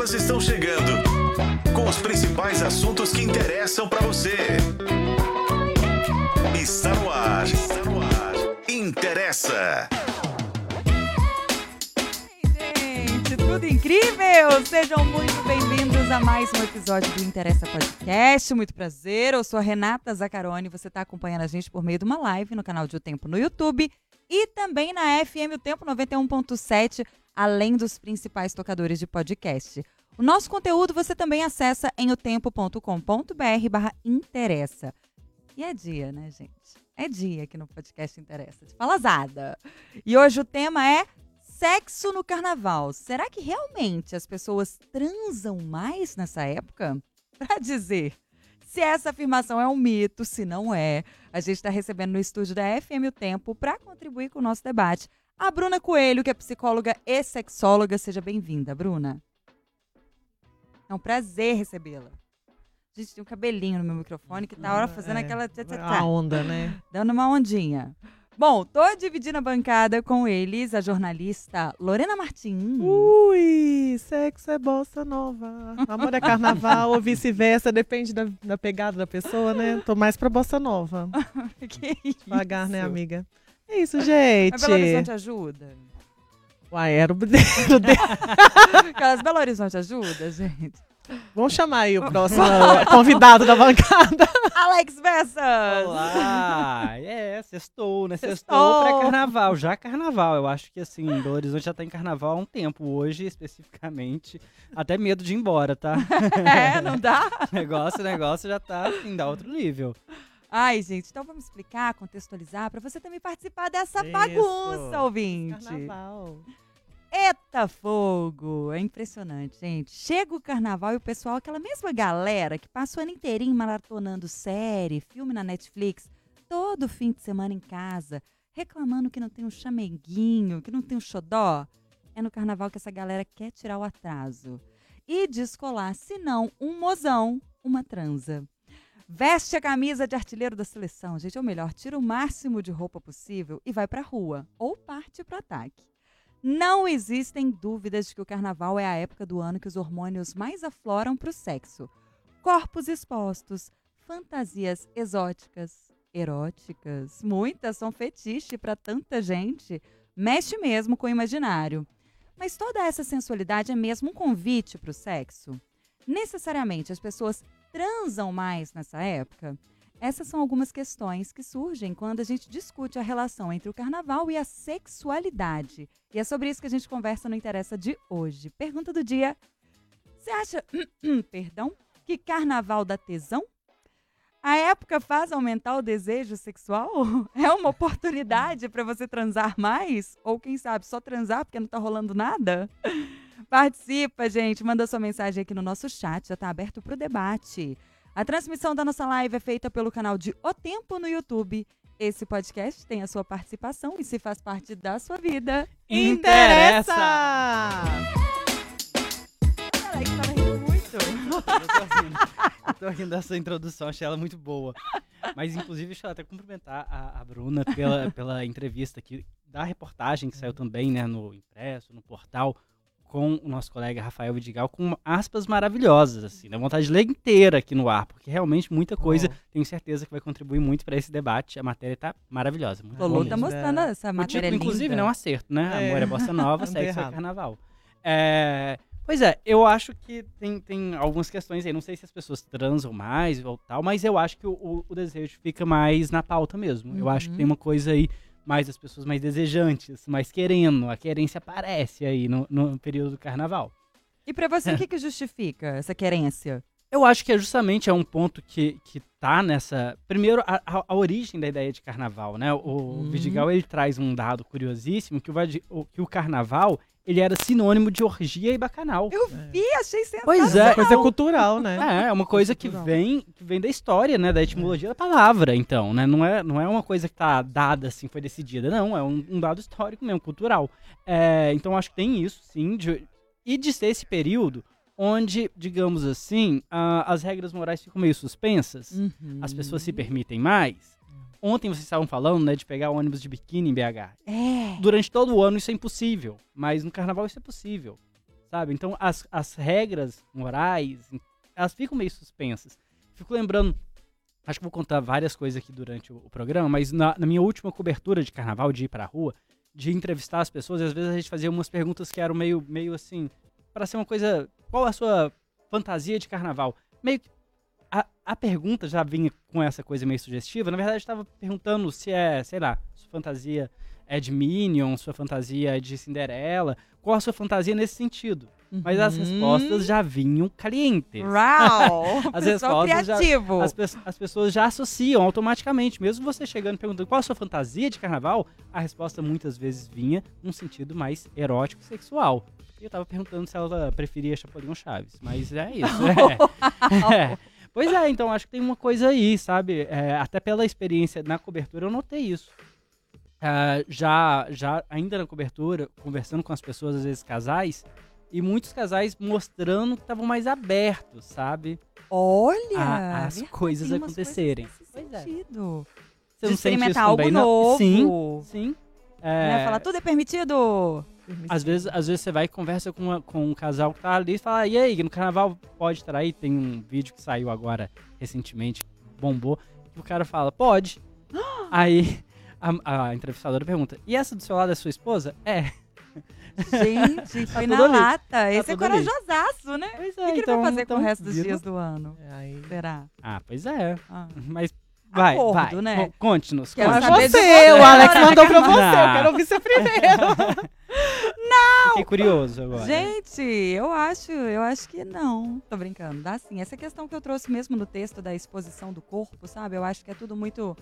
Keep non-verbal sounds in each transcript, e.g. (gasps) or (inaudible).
Elas estão chegando com os principais assuntos que interessam para você. Está no ar. Está no ar. Interessa. Gente, tudo incrível! Sejam muito bem-vindos a mais um episódio do Interessa Podcast. Muito prazer, eu sou a Renata Zaccaroni. Você está acompanhando a gente por meio de uma live no canal de O Tempo no YouTube e também na FM O Tempo 91.7, além dos principais tocadores de podcast. O nosso conteúdo você também acessa em otempo.com.br barra interessa. E é dia, né, gente? É dia aqui no podcast Interessa, de falazada. E hoje o tema é sexo no carnaval. Será que realmente as pessoas transam mais nessa época? (laughs) Para dizer se essa afirmação é um mito, se não é, a gente está recebendo no estúdio da FM O Tempo para contribuir com o nosso debate a Bruna Coelho, que é psicóloga e sexóloga. Seja bem-vinda, Bruna. É um prazer recebê-la. Gente, tem um cabelinho no meu microfone que tá hora fazendo É, aquela. tchá, tchá, A tchá, onda, né? Dando uma ondinha. Bom, tô dividindo a bancada com eles, a jornalista Lorena Martins. Ui, sexo é bossa nova. Amor é carnaval ou vice-versa, depende da, da pegada da pessoa, né? Tô mais pra bossa nova. (laughs) que isso? Devagar, né, amiga? É isso, gente. Mas Belo Horizonte ajuda? Uai, era o (laughs) dedo dele. Aquelas Belo Horizonte ajuda, gente? Vamos chamar aí o próximo convidado da bancada. Alex Bessas! Olá! É, sextou, né? Sextou. Sextou pra carnaval. Já carnaval. Eu acho que assim, Belo Horizonte já tá em carnaval há um tempo. Hoje, especificamente. Até medo de ir embora, tá? (laughs) É, não dá? (laughs) negócio, negócio já tá assim, dá outro nível. Ai, gente, então vamos explicar, contextualizar, pra você também participar dessa Isso. bagunça, ouvinte. Carnaval. Eita fogo! É impressionante, gente. Chega o carnaval e o pessoal, aquela mesma galera que passa o ano inteirinho maratonando série, filme na Netflix, todo fim de semana em casa, reclamando que não tem um chameguinho, que não tem um xodó. É no carnaval que essa galera quer tirar o atraso. E descolar, se não, um mozão, uma transa. Veste a camisa de artilheiro da seleção, gente, ou melhor, tira o máximo de roupa possível e vai pra rua, ou parte pro ataque. Não existem dúvidas de que o carnaval é a época do ano que os hormônios mais afloram para o sexo. Corpos expostos, fantasias exóticas, eróticas, muitas são fetiche para tanta gente, mexe mesmo com o imaginário. Mas toda essa sensualidade é mesmo um convite para o sexo? Necessariamente as pessoas transam mais nessa época? Essas são algumas questões que surgem quando a gente discute a relação entre o carnaval e a sexualidade. E é sobre isso que a gente conversa no Interessa de hoje. Pergunta do dia: Você acha, (clears throat) perdão, que carnaval dá tesão? A época faz aumentar o desejo sexual? (laughs) É uma oportunidade para você transar mais? Ou quem sabe só transar porque não tá rolando nada? Participa, gente. Manda sua mensagem aqui no nosso chat, já tá aberto para o debate. A transmissão da nossa live é feita pelo canal de O Tempo no YouTube. Esse podcast tem a sua participação e se faz parte da sua vida. Interessa! Alex tava rindo muito. Eu tô rindo, rindo dessa introdução, achei ela muito boa. Mas, inclusive, deixa eu até cumprimentar a, a Bruna pela, pela entrevista aqui, da reportagem que saiu também, né, no impresso, no portal, com o nosso colega Rafael Vidigal, com aspas maravilhosas, assim, dá vontade de ler inteira aqui no ar, porque realmente muita coisa, Bom. tenho certeza que vai contribuir muito para esse debate. A matéria tá maravilhosa. Muito Lolo boa tá mostrando essa O matéria título, inclusive, não é um acerto, né? É. Amor é bossa nova, Não sexo é carnaval. É, Pois é, eu acho que tem, tem algumas questões aí. Não sei se as pessoas transam mais ou tal, mas eu acho que o, o- o desejo fica mais na pauta mesmo. Eu acho que Uhum. tem uma coisa aí mais das pessoas mais desejantes, mais querendo. A querência aparece aí no, no período do carnaval. E pra você, o que, (laughs) que justifica essa querência? Eu acho que é justamente é um ponto que, que tá nessa. Primeiro, a, a- a origem da ideia de carnaval, né? O Uhum. Vidigal ele traz um dado curiosíssimo que o, o- que o carnaval ele era sinônimo de orgia e bacanal. Eu vi, achei sensacional. Pois é. Coisa cultural, né? É, é uma coisa que vem, que vem da história, né? Da etimologia da palavra, então, né? Não é, não é uma coisa que tá dada assim, foi decidida, não. É um, um dado histórico mesmo, cultural. É, então, acho que tem isso, sim. de- e de ser esse período onde, digamos assim, a- as regras morais ficam meio suspensas, Uhum. as pessoas se permitem mais. Ontem vocês estavam falando, né, de pegar ônibus de biquíni em BH. É. Durante todo o ano isso é impossível, mas no carnaval isso é possível. sabe? Então as, as regras morais, elas ficam meio suspensas. Fico lembrando, acho que vou contar várias coisas aqui durante o, o programa, mas na, na minha última cobertura de carnaval, de ir pra rua, de entrevistar as pessoas, e às vezes a gente fazia umas perguntas que eram meio, meio assim, para ser uma coisa, qual a sua fantasia de carnaval? Meio que a, a pergunta já vinha com essa coisa meio sugestiva. Na verdade, estava perguntando se é, sei lá, sua fantasia é de Minion, sua fantasia é de Cinderela, qual a sua fantasia nesse sentido. Mas as Uhum. respostas já vinham calientes. Uau! (laughs) As respostas já- criativo. As, pe- as pessoas já associam automaticamente, mesmo você chegando e perguntando qual a sua fantasia de carnaval, a resposta muitas vezes vinha num sentido mais erótico sexual. E eu tava perguntando se ela preferia Chapolin ou Chaves, mas é isso. é. (laughs) (laughs) É. Pois é, então acho que tem uma coisa aí, sabe? É, até pela experiência na cobertura eu notei isso. Ah, já, já ainda na cobertura, conversando com as pessoas, às vezes casais, e muitos casais mostrando que estavam mais abertos, sabe? Olha! a- as coisas acontecerem. coisas é. Você De não experimentar algo também, não? novo. Sim, sim. Né? É, Falar, tudo é permitido. Às, vezes, às vezes você vai e conversa com, uma- com um casal que tá ali e fala, e aí, no carnaval pode trair? Tem um vídeo que saiu agora recentemente, bombou, que o cara fala, pode. (gasps) aí a, a entrevistadora pergunta, e essa do seu lado é sua esposa? É. Gente, (laughs) foi tudo na ali. lata. Esse é corajosaço, né? Pois O que, que ele vai fazer com o resto dos dias do ano? É, aí- Será? Ah, pois é. Ah. Mas vai, Acordo, vai. né? Con- Conte-nos. De você, você. o Alex mandou pra (laughs) você, Não. eu quero ouvir você primeiro. (laughs) Fiquei curioso agora. Gente, eu acho, eu acho que não. Tô brincando, dá sim. Essa questão que eu trouxe mesmo no texto da exposição do corpo, sabe? Eu acho que é tudo muito.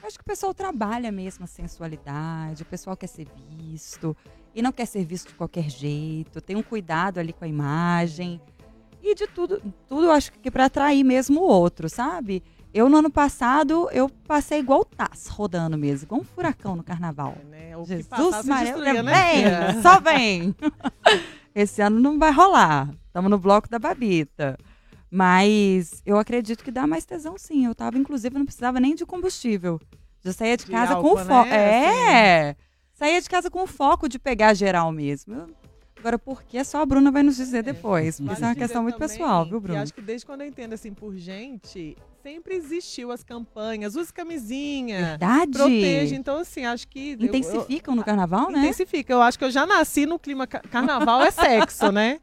Eu acho que o pessoal trabalha mesmo a sensualidade, o pessoal quer ser visto e não quer ser visto de qualquer jeito, tem um cuidado ali com a imagem. E de tudo, tudo eu acho que para atrair mesmo o outro, sabe? Eu, no ano passado, eu passei igual o Taz, rodando mesmo, igual um furacão no carnaval. Né, o que Jesus passasse Maria, destruía, né, vem, só vem. (laughs) Esse ano não vai rolar. Estamos no bloco da Babita. Mas eu acredito que dá mais tesão, sim. Eu tava, inclusive, não precisava nem de combustível. Já saía de De casa com álcool, o foco. né? É! Saía de casa com o foco de pegar geral mesmo. Agora, por que só a Bruna vai nos dizer depois? Porque isso é uma questão muito também, pessoal, viu, E Bruno? acho que desde quando eu entendo assim por gente, sempre existiu as campanhas, use camisinha, Verdade. proteja. Então, assim, acho que. eu- eu- Intensificam no carnaval, né? Intensifica. Eu acho que eu já nasci no clima. ca- Carnaval é sexo, né?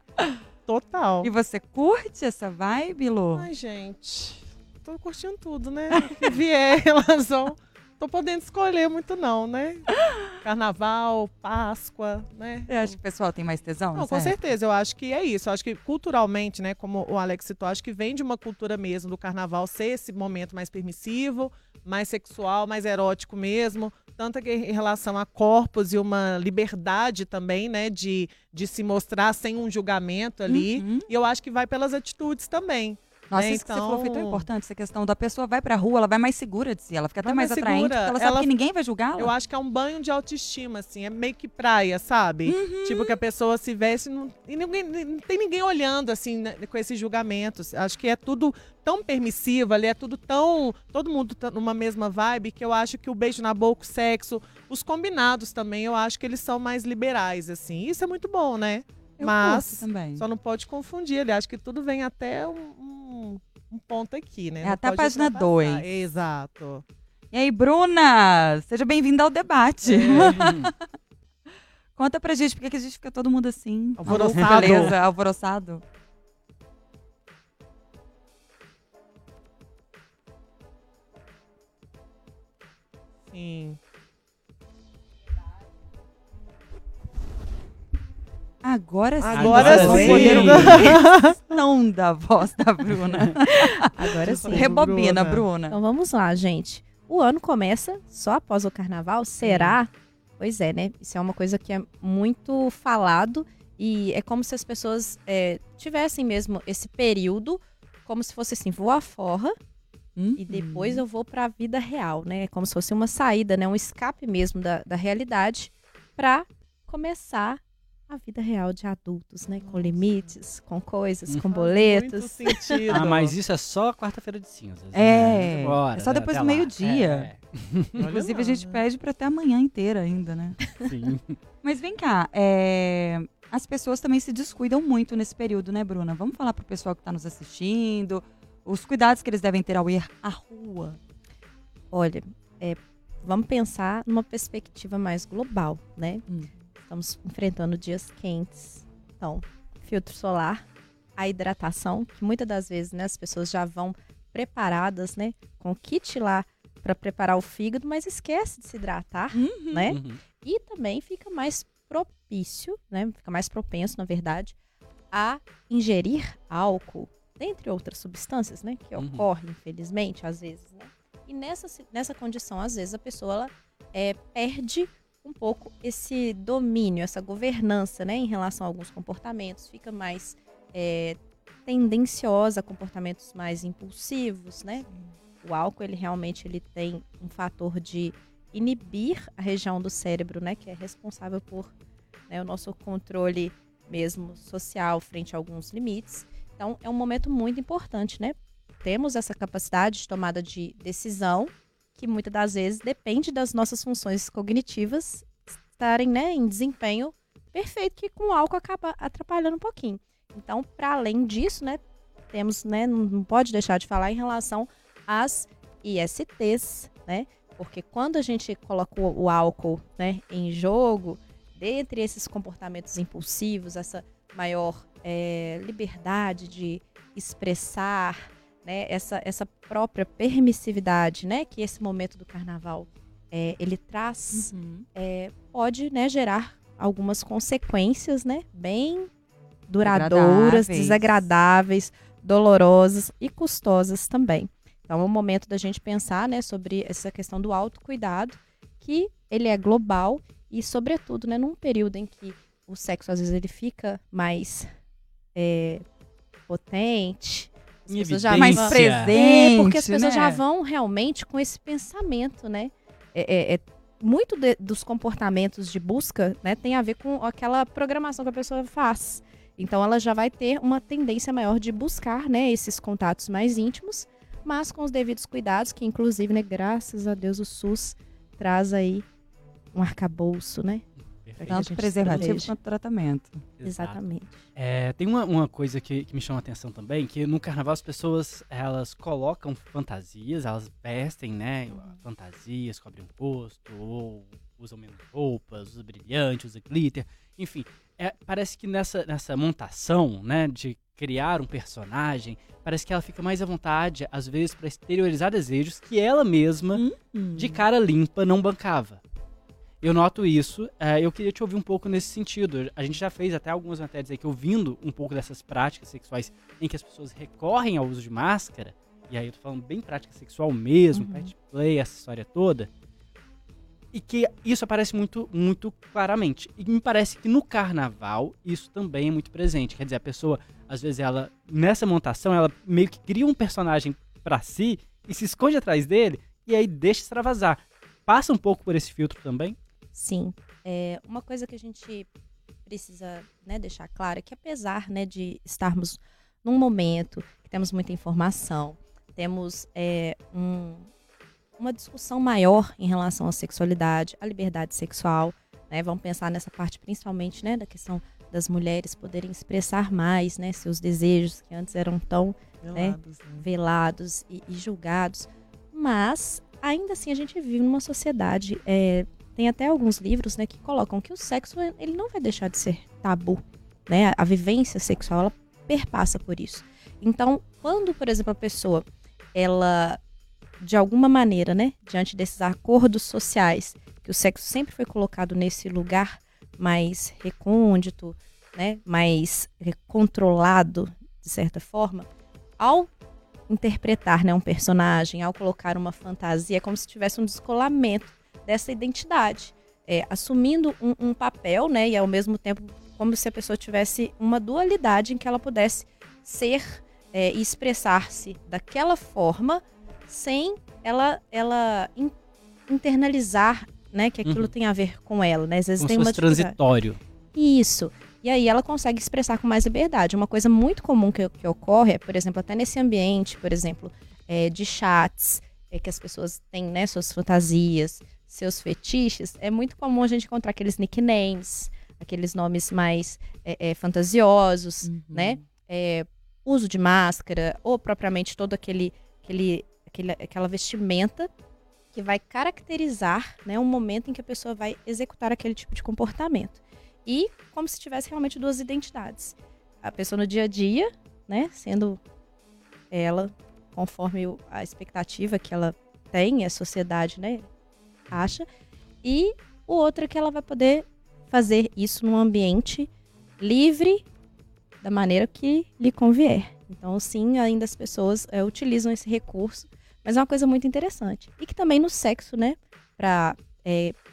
Total. E você curte essa vibe, Lô? Ai, gente. Tô curtindo tudo, né? Que vier relação. Tô podendo escolher muito, não, né? (laughs) Carnaval, Páscoa, né? Você acha que o pessoal tem mais tesão? Não, com certeza. Eu acho que é isso. Eu acho que culturalmente, né, como o Alex citou, acho que vem de uma cultura mesmo do carnaval ser esse momento mais permissivo, mais sexual, mais erótico mesmo. Tanto que em relação a corpos e uma liberdade também, né, de, de se mostrar sem um julgamento ali. Uhum. E eu acho que vai pelas atitudes também. Nossa, né, isso que você falou foi tão então- importante, essa questão da pessoa vai pra rua, ela vai mais segura de si, ela fica até Vai mais mais atraente, segura, porque ela sabe ela- que ninguém vai julgá-la. Eu acho que é um banho de autoestima, assim. É meio que praia, sabe? Uhum. Tipo, que a pessoa se veste não- e ninguém, não tem ninguém olhando, assim, né, com esses julgamentos. Acho que é tudo tão permissivo ali, é tudo tão. Todo mundo tá numa mesma vibe que eu acho que o beijo na boca, o sexo, os combinados também, eu acho que eles são mais liberais, assim. Isso é muito bom, né? Eu mas também. Só não pode confundir ali. Acho que tudo vem até um, um- um ponto aqui, né? É até a página ultrapassar. dois. Exato. E aí, Bruna, seja bem-vinda ao debate. É. (laughs) Conta pra gente por que que a gente fica todo mundo assim. Alvoroçado. Beleza, alvoroçado. Sim. Agora sim. Agora sim. (laughs) Não da voz da Bruna. (laughs) Agora sim. Rebobina, Bruna. Bruna. Então vamos lá, gente. O ano começa só após o carnaval? Será? Pois é, né? Isso é uma coisa que é muito falado e é como se as pessoas é, tivessem mesmo esse período como se fosse assim, vou à forra e depois eu vou para a vida real, né? É como se fosse uma saída, né? Um escape mesmo da, da realidade para começar a vida real de adultos, né? Com limites, com coisas, com boletos. Ah, mas isso é só quarta-feira de cinzas. É, né? Bora, é só depois do meio-dia. Olha Inclusive, lá, a gente né? pede pra até amanhã inteira ainda, né? É, sim. Mas vem cá, é, as pessoas também se descuidam muito nesse período, né, Bruna? Vamos falar pro pessoal que está nos assistindo, os cuidados que eles devem ter ao ir à rua. Olha, é, vamos pensar numa perspectiva mais global, né? Hum. Estamos enfrentando dias quentes. Então, filtro solar, a hidratação, que muitas das vezes né, as pessoas já vão preparadas, né? Com o kit lá para preparar o fígado, mas esquece de se hidratar, né? Uhum. E também fica mais propício, né? Fica mais propenso, na verdade, a ingerir álcool, dentre outras substâncias, né? Que Uhum. ocorre, infelizmente, às vezes, né? E nessa, nessa condição, às vezes, a pessoa ela, é, perde um pouco esse domínio, essa governança, né? Em relação a alguns comportamentos, fica mais é, tendenciosa a comportamentos mais impulsivos, né? O álcool, ele realmente ele tem um fator de inibir a região do cérebro, né, que é responsável por né, o nosso controle mesmo social frente a alguns limites. Então, é um momento muito importante, né? Temos essa capacidade de tomada de decisão que muitas das vezes depende das nossas funções cognitivas estarem, né, em desempenho perfeito, que com o álcool acaba atrapalhando um pouquinho. Então, para além disso, né, temos, né, não pode deixar de falar em relação às ISTs, né? Porque quando a gente coloca o, álcool, né, em jogo, dentre esses comportamentos impulsivos, essa maior eh, liberdade de expressar, né, essa, essa própria permissividade, né, que esse momento do carnaval eh, ele traz, é, pode né, gerar algumas consequências, né, bem duradouras, Desagradáveis. desagradáveis, dolorosas e custosas também. Então é um momento da gente pensar, né, sobre essa questão do autocuidado, que ele é global e, sobretudo, né, num período em que o sexo às vezes ele fica mais é, potente, as pessoas já Mais presente, é, porque as pessoas né? já vão realmente com esse pensamento, né? É, é- é- muito de- dos comportamentos de busca, né, tem a ver com aquela programação que a pessoa faz. Então, ela já vai ter uma tendência maior de buscar, né, esses contatos mais íntimos, mas com os devidos cuidados, que inclusive, né, graças a Deus, o SUS traz aí um arcabouço, né? Perfeito. Tanto preservativo planeje. quanto tratamento. Exato. Exatamente. É, tem uma, uma coisa que, que me chama a atenção também, que no carnaval as pessoas, elas colocam fantasias, elas vestem, né, fantasias, cobrem o rosto, ou usam menos roupas, usa brilhante, usa glitter, enfim. é, parece que nessa, nessa montação, né, de criar um personagem, parece que ela fica mais à vontade, às vezes, para exteriorizar desejos que ela mesma, de cara limpa, não bancava. Eu noto isso. é, eu queria te ouvir um pouco nesse sentido. A gente já fez até algumas matérias aqui ouvindo um pouco dessas práticas sexuais em que as pessoas recorrem ao uso de máscara. E aí eu tô falando bem prática sexual mesmo, Uhum. pet play, essa história toda. E que isso aparece muito, muito claramente. E me parece que no carnaval isso também é muito presente. Quer dizer, a pessoa, às vezes, ela, nessa montação, ela meio que cria um personagem pra si e se esconde atrás dele e aí deixa extravasar. Passa um pouco por esse filtro também? Sim. É, uma coisa que a gente precisa né, deixar claro é que apesar né, de estarmos num momento que temos muita informação, temos é, um- uma discussão maior em relação à sexualidade, à liberdade sexual, né? Vamos pensar nessa parte principalmente né, da questão das mulheres poderem expressar mais né, seus desejos que antes eram tão Velados, né? velados e, e julgados. Mas, ainda assim, a gente vive numa sociedade. é, tem até alguns livros né, que colocam que o sexo ele não vai deixar de ser tabu. Né? A vivência sexual ela perpassa por isso. Então, quando, por exemplo, a pessoa ela de alguma maneira, né, diante desses acordos sociais, que o sexo sempre foi colocado nesse lugar mais recôndito, né, mais eh, controlado de certa forma, ao interpretar né, um personagem, ao colocar uma fantasia, é como se tivesse um descolamento dessa identidade, é, assumindo um, um papel, né, e ao mesmo tempo como se a pessoa tivesse uma dualidade em que ela pudesse ser é, e expressar-se daquela forma sem ela ela in- internalizar, né, que aquilo Uhum. tem a ver com ela, né? Às vezes Como tem uma transitório. Isso. E aí ela consegue expressar com mais liberdade. Uma coisa muito comum que, que ocorre é, por exemplo, até nesse ambiente, por exemplo, é, de chats, é que as pessoas têm né, suas fantasias, seus fetiches, é muito comum a gente encontrar aqueles nicknames, aqueles nomes mais é, é, fantasiosos, Uhum. né? É, uso de máscara, ou propriamente todo aquele, aquele, aquele, aquela vestimenta que vai caracterizar né, um momento em que a pessoa vai executar aquele tipo de comportamento. E como se tivesse realmente duas identidades. A pessoa no dia a dia, né, sendo ela conforme a expectativa que ela tem, a sociedade, né, acha, e o outro é que ela vai poder fazer isso num ambiente livre da maneira que lhe convier. Então, sim, ainda as pessoas é, utilizam esse recurso, mas é uma coisa muito interessante. E que também no sexo, né, para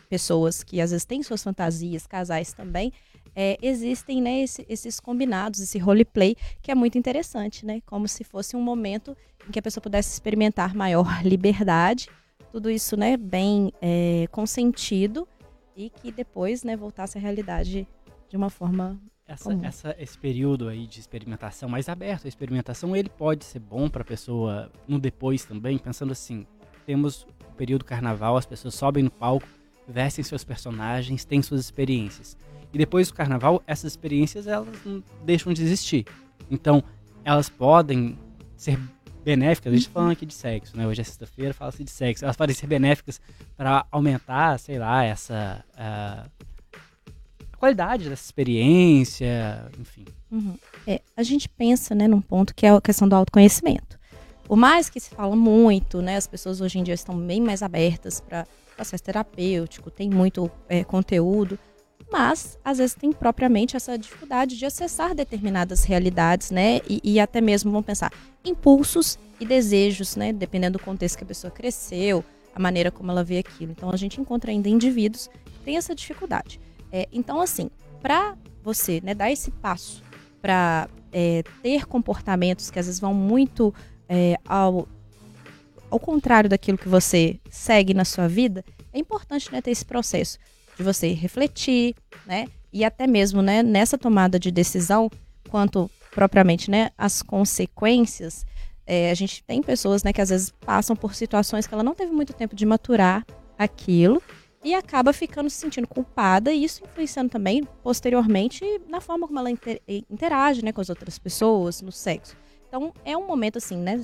pessoas que às vezes têm suas fantasias, casais também, é, existem né, esse- esses combinados, esse roleplay, que é muito interessante, né? Como se fosse um momento em que a pessoa pudesse experimentar maior (laughs) liberdade, tudo isso, né, bem é, consentido e que depois, né, voltasse à realidade de uma forma Essa, essa- esse período aí de experimentação mais aberto, a experimentação, ele pode ser bom para a pessoa no depois também, pensando assim, temos o período carnaval, as pessoas sobem no palco, vestem seus personagens, têm suas experiências. E depois do carnaval, essas experiências elas não deixam de existir. Então, elas podem ser benéficas, a gente tá falando aqui de sexo, né? Hoje é sexta-feira, fala-se de sexo. Elas podem ser benéficas para aumentar, sei lá, essa ah, a qualidade dessa experiência, enfim. Uhum. É, a gente pensa, né, num ponto que é a questão do autoconhecimento. Por mais que se fala muito, né, as pessoas hoje em dia estão bem mais abertas para processo terapêutico, tem muito é, conteúdo, mas às vezes tem propriamente essa dificuldade de acessar determinadas realidades, né, e, e até mesmo vamos pensar impulsos e desejos, né, dependendo do contexto que a pessoa cresceu, a maneira como ela vê aquilo. Então a gente encontra ainda indivíduos que têm essa dificuldade. É, então assim, para você, né, dar esse passo para ter comportamentos que às vezes vão muito é, ao, ao contrário daquilo que você segue na sua vida, é importante né, ter esse processo de você refletir, né, e até mesmo né, nessa tomada de decisão, quanto propriamente né, as consequências. é, a gente tem pessoas né, que às vezes passam por situações que ela não teve muito tempo de maturar aquilo e acaba ficando se sentindo culpada e isso influenciando também posteriormente na forma como ela inter- interage né, com as outras pessoas, no sexo. Então é um momento assim, né,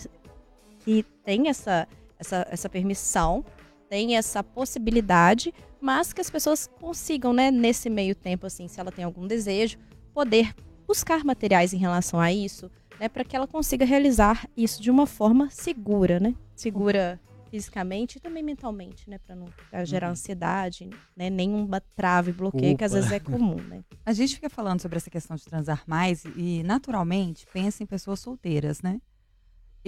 que tem essa, essa, essa permissão, tem essa possibilidade, mas que as pessoas consigam, né, nesse meio tempo, assim, se ela tem algum desejo, poder buscar materiais em relação a isso, né, para que ela consiga realizar isso de uma forma segura, né, segura fisicamente e também mentalmente, né, para não gerar Uhum. ansiedade, né, nenhuma trave, bloqueio, que às vezes é comum, né. A gente fica falando sobre essa questão de transar mais e, naturalmente, pensa em pessoas solteiras, né?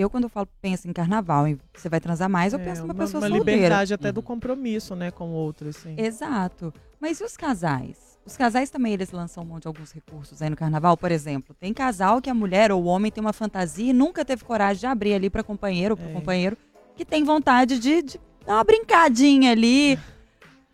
Eu, quando eu falo penso em carnaval, e você vai transar mais, eu É, penso numa uma, pessoa uma solteira. liberdade até do Uhum. compromisso, né, com o outro, assim. Exato. Mas e os casais? Os casais também, eles lançam mão de alguns recursos aí no carnaval, por exemplo. Tem casal que a mulher ou o homem tem uma fantasia e nunca teve coragem de abrir ali para companheiro ou pro É. companheiro que tem vontade de, de dar uma brincadinha ali. (laughs)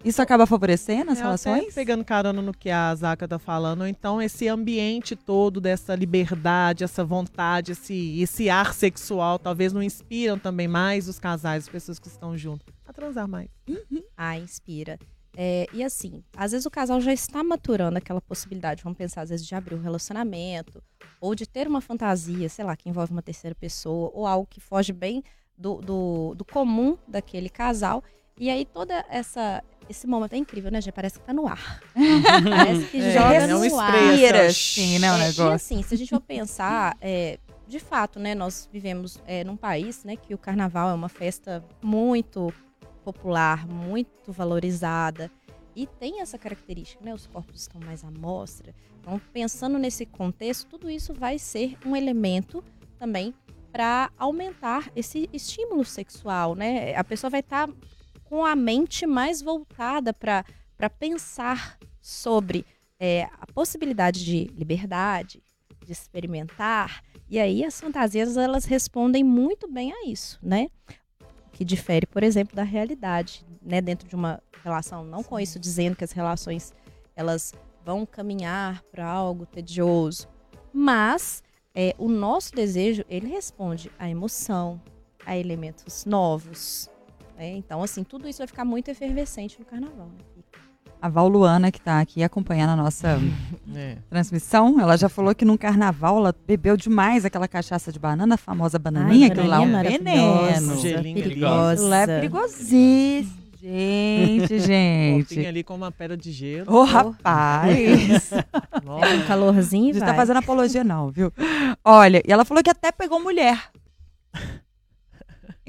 Isso acaba favorecendo as É, relações? Até pegando carona no que a Zaca tá falando, ou então esse ambiente todo dessa liberdade, essa vontade, esse, esse ar sexual, talvez não inspiram também mais os casais, as pessoas que estão juntos, a transar mais. Ah, inspira. É, e assim, às vezes o casal já está maturando aquela possibilidade, vamos pensar, às vezes, de abrir um relacionamento, ou de ter uma fantasia, sei lá, que envolve uma terceira pessoa, ou algo que foge bem do, do, do comum daquele casal. E aí toda essa. Esse momento é incrível, né, gente? Parece que tá no ar. (laughs) Parece que É, joga é um no ar. Assim, né, o É, negócio. E assim, se a gente for pensar, é, de fato, né, nós vivemos é, num país, né, que o carnaval é uma festa muito popular, muito valorizada e tem essa característica, né, os corpos estão mais à mostra. Então, pensando nesse contexto, tudo isso vai ser um elemento também para aumentar esse estímulo sexual, né? A pessoa vai estar com a mente mais voltada para pensar sobre é, a possibilidade de liberdade, de experimentar. E aí as fantasias elas respondem muito bem a isso, né? Que difere, por exemplo, da realidade, né? Dentro de uma relação, não com isso dizendo que as relações elas vão caminhar para algo tedioso, mas é, o nosso desejo ele responde à emoção, a elementos novos. Né? Então, assim, tudo isso vai ficar muito efervescente no carnaval. Né? A Val Luana, que tá aqui acompanhando a nossa (laughs) É. transmissão, ela já falou que num carnaval ela bebeu demais aquela cachaça de banana, a famosa bananinha, aquilo lá é um veneno. ali. perigosa. É perigosíssimo. Gente, (laughs) gente. ali com uma pedra de gelo. Ô, rapaz. (laughs) Nossa. Um calorzinho, Não vai. tá fazendo apologia, não, viu? Olha, e ela falou que até pegou mulher.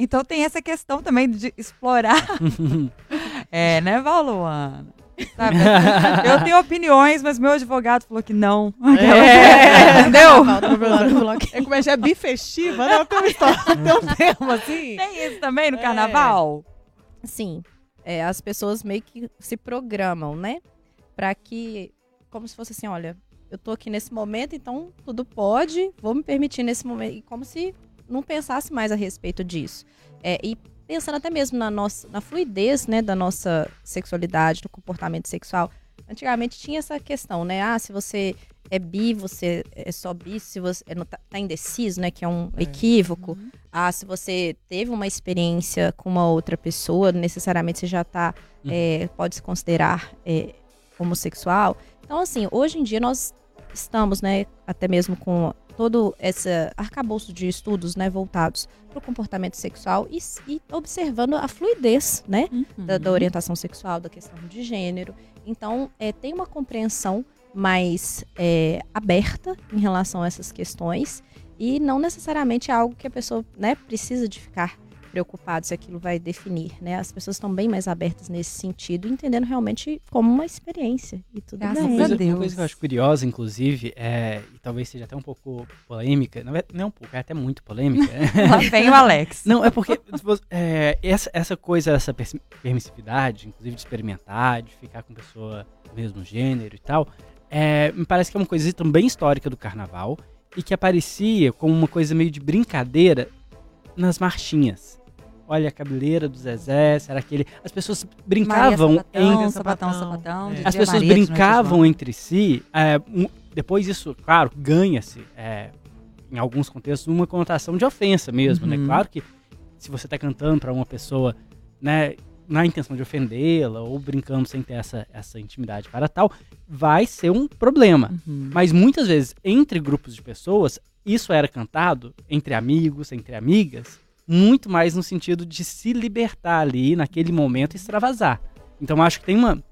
Então tem essa questão também de explorar. (laughs) É, né, Valuana? Sabe? Eu tenho opiniões, mas meu advogado falou que não. É. (laughs) Entendeu? É como é que é bifestiva, né? Tem uma história, tem um (laughs) termo assim. Tem isso também no É. carnaval? Sim, é, as pessoas meio que se programam, né? Pra que, como se fosse assim, olha, eu tô aqui nesse momento, então tudo pode, vou me permitir nesse momento. E como se não pensasse mais a respeito disso. É, e pensando até mesmo na nossa, na fluidez, né, da nossa sexualidade, do comportamento sexual. Antigamente tinha essa questão, né? Ah, se você é bi, você é só bi, se você é, tá, tá indeciso, né? Que é um É. equívoco. Ah, se você teve uma experiência com uma outra pessoa, necessariamente você já tá, Uhum. é, pode se considerar é, homossexual. Então, assim, hoje em dia nós estamos, né, até mesmo com todo esse arcabouço de estudos, né, voltados para o comportamento sexual e, e observando a fluidez, né, da, Uhum. da orientação sexual, da questão de gênero. Então, é, tem uma compreensão mais é, aberta em relação a essas questões e não necessariamente é algo que a pessoa né, precisa de ficar preocupado se aquilo vai definir. Né? As pessoas estão bem mais abertas nesse sentido, entendendo realmente como uma experiência e tudo Graças bem. a coisa, Deus. uma coisa que eu acho curiosa, inclusive, é, e talvez seja até um pouco polêmica, não é, não é um pouco, é até muito polêmica. (laughs) Lá vem o Alex. (laughs) Não, é porque é, essa, essa coisa, essa permissividade, inclusive de experimentar, de ficar com pessoa do mesmo gênero e tal, é, me parece que é uma coisa também histórica do carnaval e que aparecia como uma coisa meio de brincadeira nas marchinhas. Olha a cabeleira do Zezé, será que ele. As pessoas brincavam sapatão, em. sapatão, sapatão. sapatão. É. As pessoas Maria brincavam entre si. é, um- depois isso, claro, ganha-se, é, em alguns contextos, uma conotação de ofensa mesmo, né? Uhum. Claro que se você está cantando para uma pessoa, né, na intenção de ofendê-la ou brincando sem ter essa, essa intimidade para tal, vai ser um problema. Uhum. Mas muitas vezes, entre grupos de pessoas, isso era cantado entre amigos, entre amigas, muito mais no sentido de se libertar ali naquele momento e extravasar. Então acho que tem uma,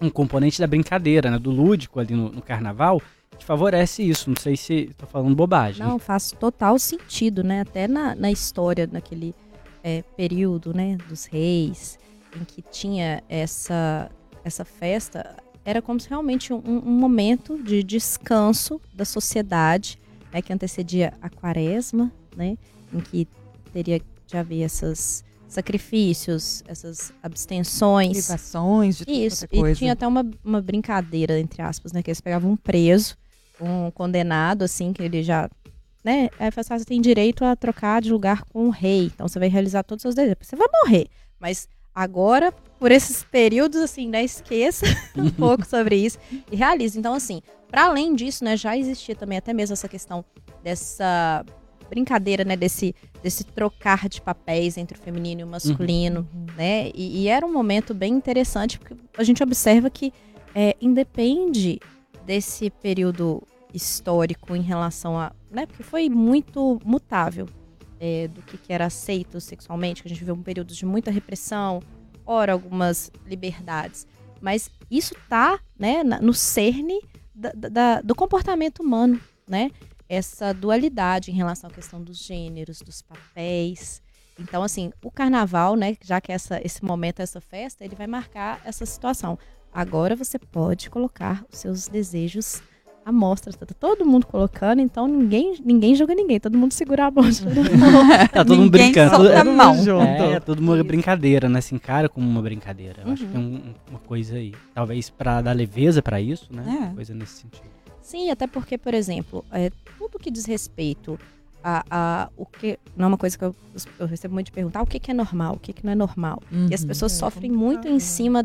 um componente da brincadeira, né, do lúdico ali no, no carnaval, que favorece isso. Não sei se estou falando bobagem. Não, faz total sentido, né? Até na, na história, naquele é, período, né, dos reis, em que tinha essa, essa festa, era como se realmente um, um momento de descanso da sociedade, né, que antecedia a quaresma, né, em que teria de haver esses sacrifícios, essas abstenções. Privações de tudo Isso, e coisa. tinha até uma, uma brincadeira, entre aspas, né? Que eles pegavam um preso, um condenado, assim, que ele já. Né? Aí assim, "Ah, você tem direito a trocar de lugar com o rei. Então você vai realizar todos os seus desejos. Você vai morrer. Mas agora, por esses períodos, assim, né? Esqueça (laughs) um (laughs) pouco sobre isso e realize. Então, assim, para além disso, né? Já existia também até mesmo essa questão dessa brincadeira, né? Desse, desse trocar de papéis entre o feminino e o masculino né? E, e era um momento bem interessante, porque a gente observa que é, independe desse período histórico em relação a. Né? Porque foi muito mutável é, do que, que era aceito sexualmente, que a gente viu um período de muita repressão, ora algumas liberdades. Mas isso tá né, no cerne da- da- do comportamento humano, né? Essa dualidade em relação à questão dos gêneros, dos papéis. Então, assim, o carnaval, né, já que essa, esse momento, essa festa, ele vai marcar essa situação. Agora você pode colocar os seus desejos à mostra. Tá todo mundo colocando, então ninguém, ninguém julga ninguém. Todo mundo segura a todo (laughs) mundo. Tá todo mundo Ninguém brincando. solta Tudo- a mão. junto. É, tudo uma brincadeira, né? Se encara como uma brincadeira. Eu acho Uhum. que tem um- uma coisa aí. Talvez pra dar leveza pra isso, né? É. Coisa nesse sentido. Sim, até porque, por exemplo, é, tudo que diz respeito a, a o que. Não é uma coisa que eu, eu recebo muito de perguntar o que, que é normal, o que, que não é normal. E as Uhum. pessoas É sofrem complicado, muito em né? cima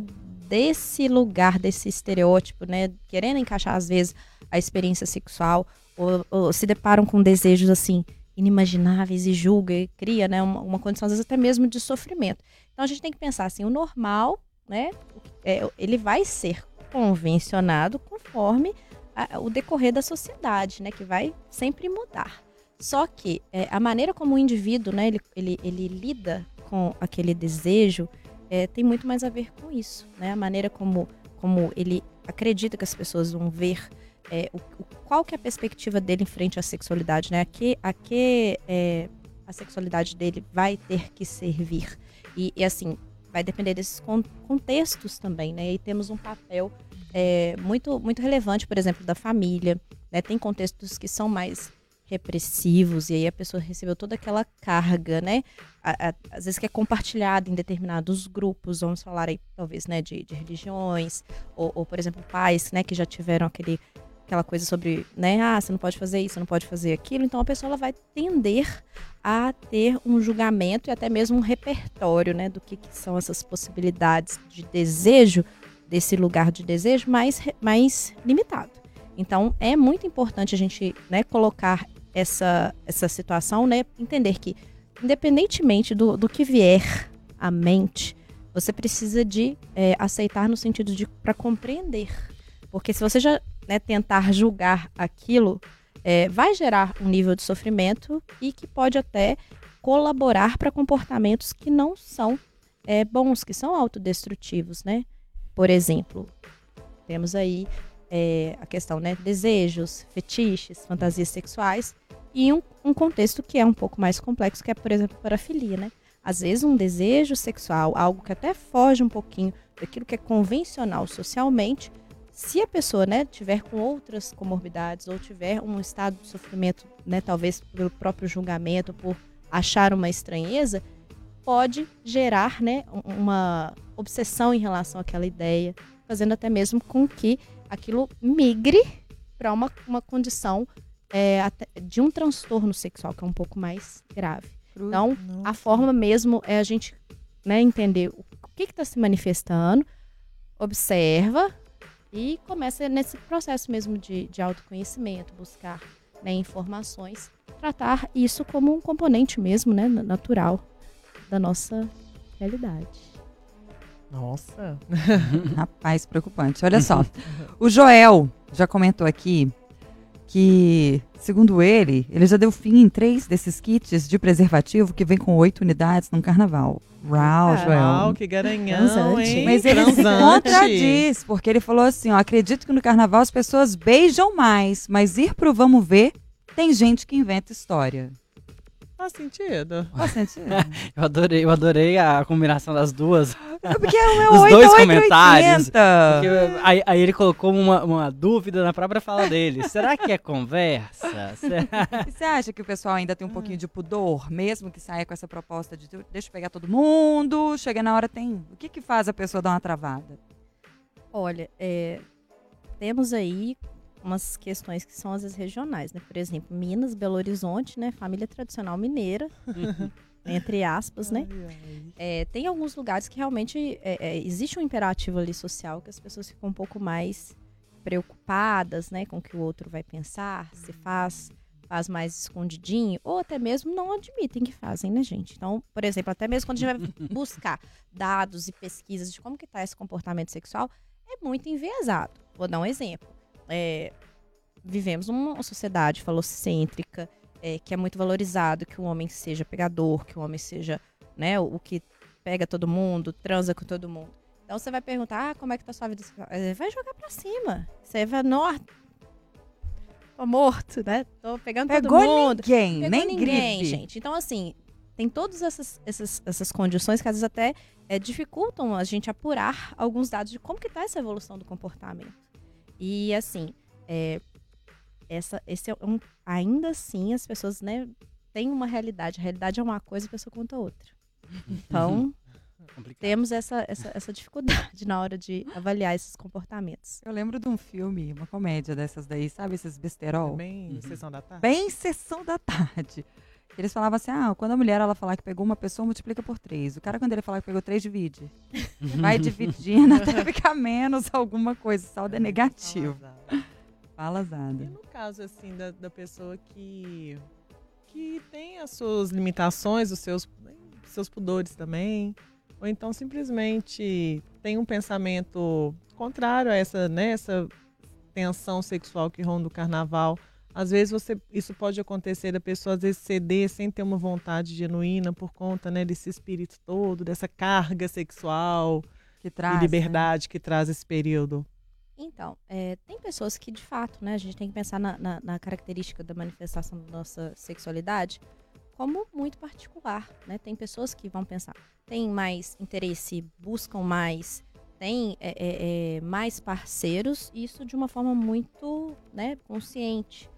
desse lugar, desse estereótipo, né? Querendo encaixar, às vezes, a experiência sexual, ou, ou se deparam com desejos assim inimagináveis e julga e cria, né, uma, uma condição às vezes até mesmo de sofrimento. Então a gente tem que pensar assim, o normal, né, é, ele vai ser convencionado conforme o decorrer da sociedade, né, que vai sempre mudar. Só que é, a maneira como o indivíduo, né, ele, ele, ele lida com aquele desejo é, tem muito mais a ver com isso, né? A maneira como, como ele acredita que as pessoas vão ver é, o, o- qual que é a perspectiva dele em frente à sexualidade, né? A que, a que é, a sexualidade dele vai ter que servir. E, e, assim, vai depender desses con- contextos também, né? E temos um papel é, muito, muito relevante, por exemplo, da família. Né? Tem contextos que são mais repressivos e aí a pessoa recebeu toda aquela carga, né? Às vezes que é compartilhada em determinados grupos, vamos falar aí talvez, né, de, de religiões ou, ou, por exemplo, pais, né, que já tiveram aquele aquela coisa sobre, né, ah, você não pode fazer isso, você não pode fazer aquilo, então a pessoa ela vai tender a ter um julgamento e até mesmo um repertório, né, do que, que são essas possibilidades de desejo desse lugar de desejo mais, mais limitado. Então é muito importante a gente, né, colocar essa, essa situação, né, entender que independentemente do, do que vier à mente, você precisa de é, aceitar no sentido de para compreender, porque se você já né, tentar julgar aquilo, é, vai gerar um nível de sofrimento e que pode até colaborar para comportamentos que não são é, bons, que são autodestrutivos, né? Por exemplo, temos aí é, a questão, né, desejos, fetiches, fantasias sexuais e um, um contexto que é um pouco mais complexo, que é, por exemplo, parafilia, né? Às vezes um desejo sexual, algo que até foge um pouquinho daquilo que é convencional socialmente, se a pessoa, né, tiver com outras comorbidades ou tiver um estado de sofrimento, né, talvez pelo próprio julgamento, por achar uma estranheza, pode gerar, né, um- uma obsessão em relação àquela ideia, fazendo até mesmo com que aquilo migre para uma, uma condição é, de um transtorno sexual que é um pouco mais grave. Então, a forma mesmo é a gente né, entender o que está se manifestando, observa e começa nesse processo mesmo de, de autoconhecimento, buscar né, informações, tratar isso como um componente mesmo, né, na- natural da nossa realidade. Nossa. (laughs) Rapaz, preocupante. Olha só. o Joel já comentou aqui que, segundo ele, ele já deu fim em três desses kits de preservativo que vem com oito unidades num carnaval. Uau, Joel. Uau, que garanhão, Transante. hein? Mas ele se Transante. contradiz, porque ele falou assim: ó, acredito que no carnaval as pessoas beijam mais, mas ir pro vamos ver, tem gente que inventa história. Faz sentido. Faz sentido? (laughs) Eu adorei, eu adorei a combinação das duas. É porque o meu (laughs) Os 8 dois é 880. comentários. Porque, aí, aí ele colocou uma, uma dúvida na própria fala dele. Será que é conversa? (laughs) Será? E você acha que o pessoal ainda tem um pouquinho de pudor, mesmo que saia com essa proposta de deixa eu pegar todo mundo, chega na hora tem. O que que faz a pessoa dar uma travada? Olha, é, temos aí umas questões que são às vezes regionais, né? Por exemplo, Minas, Belo Horizonte, né? Família tradicional mineira, (laughs) entre aspas, né? Ai, ai. É, tem alguns lugares que realmente é, é, existe um imperativo ali social que as pessoas ficam um pouco mais preocupadas, né, com o que o outro vai pensar, se faz, faz mais escondidinho, ou até mesmo não admitem que fazem, né, gente? Então, por exemplo, até mesmo quando a gente vai buscar dados e pesquisas de como que tá esse comportamento sexual, é muito enviesado. Vou dar um exemplo. É, vivemos numa sociedade falocêntrica, é, que é muito valorizado que o homem seja pegador, que o homem seja né, o, que pega todo mundo, transa com todo mundo. Então você vai perguntar, ah, como é que tá sua vida? sexual?" Eh, Vai jogar pra cima. Você vai, nó, tô morto, né? Tô pegando Pegou todo mundo. ninguém, Pegou nem ninguém, gripe. gente. Então, assim, tem todas essas, essas, essas condições que às vezes até eh, dificultam a gente apurar alguns dados de como que tá essa evolução do comportamento. E, assim, é, essa, esse é um, ainda assim as pessoas, né, têm uma realidade. A realidade é uma coisa, a pessoa conta outra. Então, (laughs) Complicado. temos essa, essa, essa dificuldade (laughs) na hora de avaliar esses comportamentos. Eu lembro de um filme, uma comédia dessas daí, sabe esses besterol? Bem, Uhum. sessão da tarde. Bem sessão da tarde. Eles falavam assim: ah, quando a mulher ela falar que pegou uma pessoa, multiplica por três. O cara, quando ele falar que pegou três, divide. (laughs) Vai dividindo até ficar menos alguma coisa. O saldo é negativo. Fala, E Zada. no caso, assim, da, da pessoa que, que tem as suas limitações, os seus, seus pudores também, ou então simplesmente tem um pensamento contrário a essa, né, essa tensão sexual que ronda o carnaval. Às vezes você, isso pode acontecer da pessoa às vezes ceder sem ter uma vontade genuína por conta né, desse espírito todo, dessa carga sexual Que traz. e né? liberdade que traz esse período. Então, é, tem pessoas que, de fato, né, a gente tem que pensar na, na- na característica da manifestação da nossa sexualidade como muito particular, né? Tem pessoas que vão pensar, tem mais interesse, buscam mais, tem é, é, é, mais parceiros, isso de uma forma muito, né, consciente.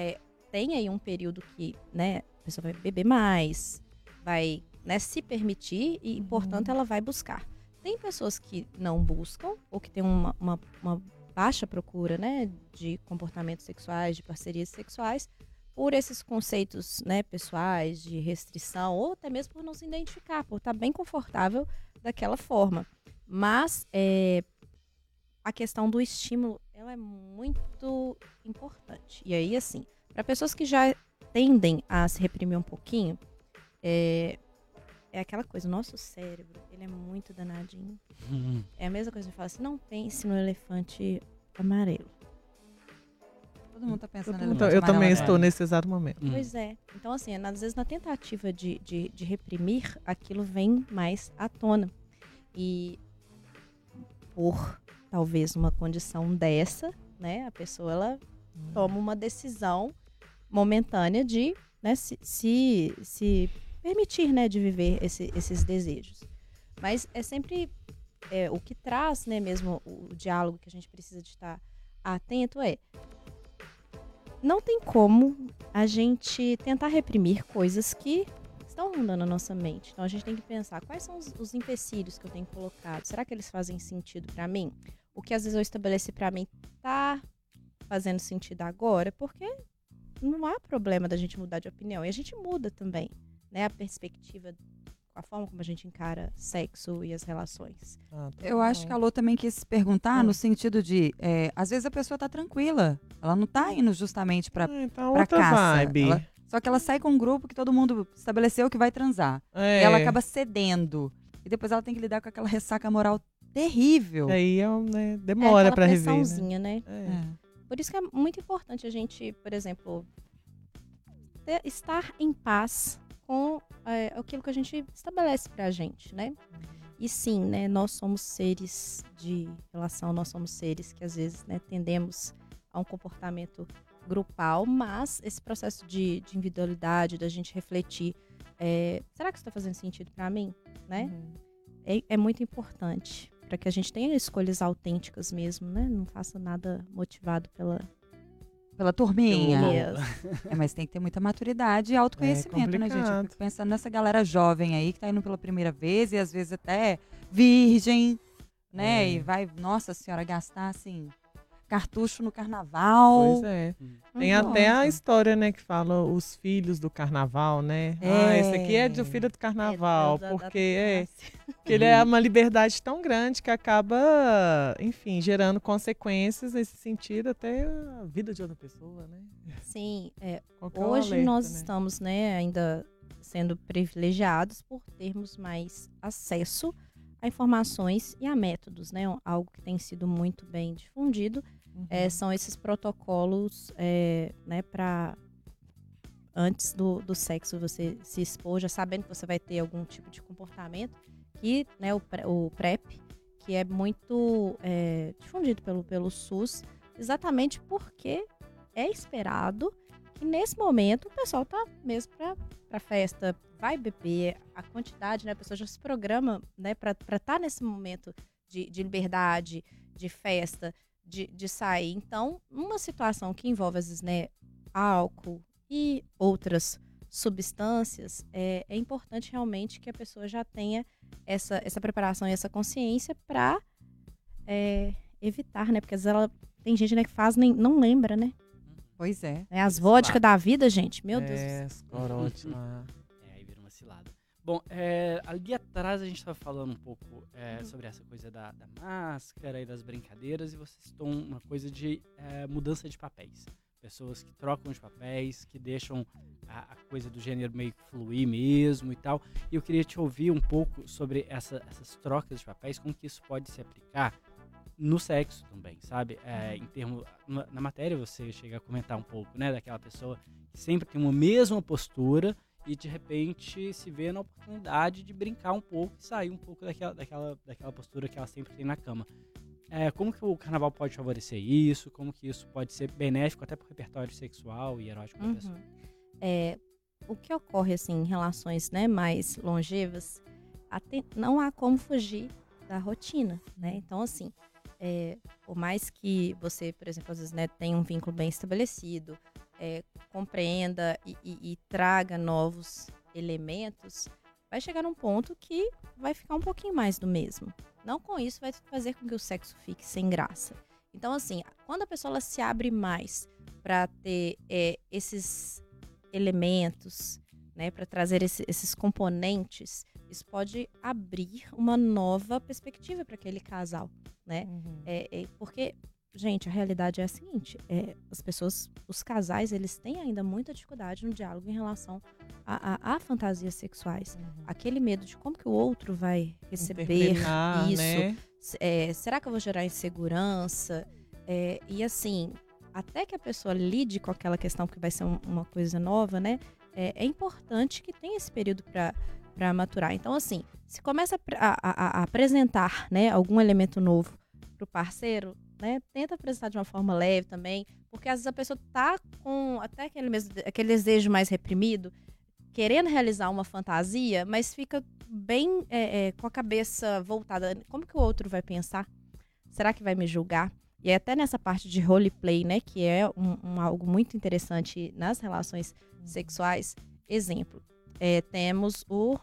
É, tem aí um período que, né, a pessoa vai beber mais, vai, né, se permitir e, portanto, ela vai buscar. Tem pessoas que não buscam ou que têm uma, uma, uma baixa procura né, de comportamentos sexuais, de parcerias sexuais, por esses conceitos né, pessoais de restrição ou até mesmo por não se identificar, por estar bem confortável daquela forma. Mas é, a questão do estímulo ela é muito importante. E aí, assim, para pessoas que já tendem a se reprimir um pouquinho, é, é aquela coisa, o nosso cérebro, ele é muito danadinho. É a mesma coisa que fala assim, não pense no elefante amarelo. Todo mundo tá pensando Eu, no eu elefante também estou nesse exato momento. Hum. Pois é. Então, assim, às vezes na tentativa de, de, de reprimir, aquilo vem mais à tona. E por talvez uma condição dessa, né, a pessoa ela toma uma decisão momentânea de né, se, se, se permitir né, de viver esse- esses desejos. Mas é sempre é, o que traz né, mesmo o diálogo que a gente precisa de estar atento é não tem como a gente tentar reprimir coisas que estão rondando a nossa mente. Então a gente tem que pensar quais são os, os empecilhos que eu tenho colocado. Será que eles fazem sentido para mim? O que às vezes eu estabeleci para mim tá fazendo sentido agora? Porque não há problema da gente mudar de opinião. E a gente muda também, né? A perspectiva, a forma como a gente encara sexo e as relações. Ah, Eu acho que a Lô também quis perguntar Hum. no sentido de, é, às vezes a pessoa tá tranquila, ela não tá indo justamente pra, Ah, então pra outra caça. vibe. Ela- só que ela sai com um grupo que todo mundo estabeleceu que vai transar. É. E ela acaba cedendo. E depois ela tem que lidar com aquela ressaca moral terrível. Aí é, um, né, é demora aquela pra rever. Né? né? É. É. Por isso que é muito importante a gente, por exemplo, ter- estar em paz com é, aquilo que a gente estabelece pra gente, né? E sim, né, nós somos seres de relação, nós somos seres que às vezes né, tendemos a um comportamento grupal, mas esse processo de, de individualidade, da gente refletir, é, será que isso está fazendo sentido pra mim, né? Uhum. é, é muito importante para que a gente tenha escolhas autênticas mesmo, né? Não faça nada motivado pela Pela turminha. É, mas tem que ter muita maturidade e autoconhecimento, né, gente? Eu complicado. fico pensando nessa galera jovem aí que tá indo pela primeira vez e às vezes até virgem, né? É. E vai, nossa senhora, gastar assim, cartucho no carnaval. Pois é. Tem Nossa. até a história, né, que fala os filhos do carnaval, né? Ah, É. esse aqui é do filho do carnaval, É, porque é, ele é uma liberdade tão grande que acaba, enfim, gerando consequências nesse sentido até a vida de outra pessoa, né? Sim, é, o hoje alerta, nós né? estamos, né, ainda sendo privilegiados por termos mais acesso a informações e a métodos, né? Algo que tem sido muito bem difundido Uhum. é, são esses protocolos, é, né, para antes do, do sexo você se expor, já sabendo que você vai ter algum tipo de comportamento, que, né, o, o PrEP, que é muito é, difundido pelo, pelo SUS, exatamente porque é esperado que nesse momento o pessoal tá mesmo para festa, vai beber, a quantidade, né, a pessoa já se programa, né, para estar nesse momento de, de liberdade, de festa, de, de sair. Então, uma situação que envolve, às vezes, né, álcool e outras substâncias, é, é importante realmente que a pessoa já tenha essa, essa preparação e essa consciência para evitar, né? Porque às vezes ela tem gente né, que faz nem não lembra, né? Pois é. É As Esse vodka lado. da vida, gente. Meu Deus. do céu. É, lá. É, Bom, é, ali atrás a gente estava falando um pouco é, sobre essa coisa da, da máscara e das brincadeiras, e vocês estão uma coisa de é, mudança de papéis. pessoas que trocam de papéis, que deixam a, a coisa do gênero meio que fluir mesmo e tal. E eu queria te ouvir um pouco sobre essa, essas trocas de papéis, como que isso pode se aplicar no sexo também, sabe? É, em termo, na, na matéria você chega a comentar um pouco, né, daquela pessoa que sempre tem uma mesma postura e de repente se vê na oportunidade de brincar um pouco e sair um pouco daquela, daquela, daquela postura que ela sempre tem na cama. É, como que o carnaval pode favorecer isso? Como que isso pode ser benéfico até para o repertório sexual e erótico da pessoa? Uhum. É, o que ocorre assim em relações né, mais longevas, não há como fugir da rotina, né? Então assim, é, por mais que você, por exemplo, às vezes né, tenha um vínculo bem estabelecido, é, compreenda e, e, e traga novos elementos, vai chegar num ponto que vai ficar um pouquinho mais do mesmo. Não com isso vai fazer com que o sexo fique sem graça. Então, assim, quando a pessoa se abre mais para ter é, esses elementos, né, para trazer esse, esses componentes, isso pode abrir uma nova perspectiva para aquele casal, né? Uhum. É, é, porque, gente, a realidade é a seguinte: é, as pessoas, os casais, eles têm ainda muita dificuldade no diálogo em relação a, a, a fantasias sexuais. Uhum. Aquele medo de como que o outro vai receber Interpretar, isso. né? É, será que eu vou gerar insegurança? É, e assim, até que a pessoa lide com aquela questão, porque vai ser um- uma coisa nova, né? É, é importante que tenha esse período para maturar. Então, assim, se começa a- a apresentar né, algum elemento novo para o parceiro, né? Tenta apresentar de uma forma leve também, porque às vezes a pessoa tá com até aquele, mesmo, aquele desejo mais reprimido, querendo realizar uma fantasia, mas fica bem é, é, com a cabeça voltada. Como que o outro vai pensar? Será que vai me julgar? E é até nessa parte de roleplay, né, que é um, um algo muito interessante nas relações sexuais. Exemplo, é, temos o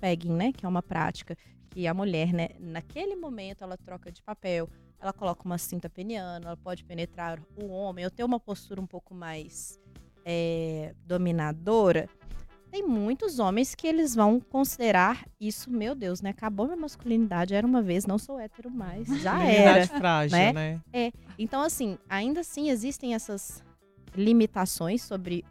pegging, né, que é uma prática que a mulher, né, naquele momento ela troca de papel, ela coloca uma cinta peniana, ela pode penetrar o homem, ou ter uma postura um pouco mais é, dominadora. Tem muitos homens que eles vão considerar isso, meu Deus, né? Acabou minha masculinidade, era uma vez, não sou hétero mais, (laughs) já era. Frágil, né? né? Então, assim, ainda assim existem essas limitações sobre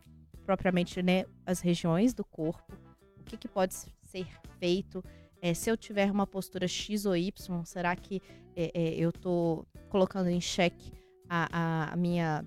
propriamente né, as regiões do corpo, o que, que pode ser feito. É, se eu tiver uma postura X ou Y, será que é, é, eu tô colocando em xeque a, a- minha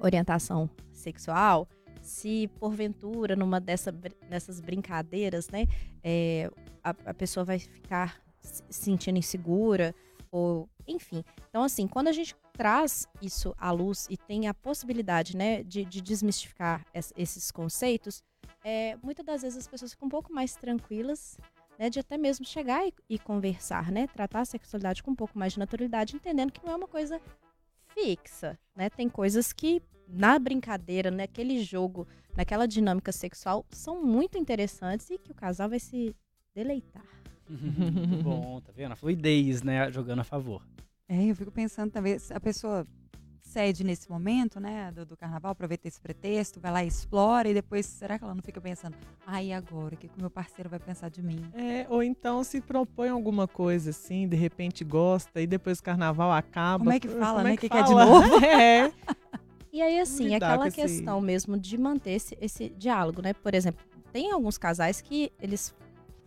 orientação sexual? Se porventura, numa dessa, dessas brincadeiras, né, é, a, a pessoa vai ficar se sentindo insegura, ou enfim. Então, assim, quando a gente traz isso à luz e tem a possibilidade, né, de, de desmistificar es- esses conceitos, é, muitas das vezes as pessoas ficam um pouco mais tranquilas, né, de até mesmo chegar e, e conversar, né, tratar a sexualidade com um pouco mais de naturalidade, entendendo que não é uma coisa fixa, né, tem coisas que na brincadeira, naquele jogo, naquela dinâmica sexual, são muito interessantes e que o casal vai se deleitar. (laughs) Muito bom, tá vendo? A fluidez, né, jogando a favor. É, eu fico pensando também, a pessoa cede nesse momento, né, do, do carnaval, aproveita esse pretexto, vai lá e explora, e depois, será que ela não fica pensando, ai, e agora, o que, que o meu parceiro vai pensar de mim? É, ou então se propõe alguma coisa assim, de repente gosta, e depois o carnaval acaba. Como é que fala, Como né? é Que quer de fala? novo? (laughs) É. E aí, assim, aquela com esse- questão mesmo de manter esse, esse diálogo, né? Por exemplo, tem alguns casais que eles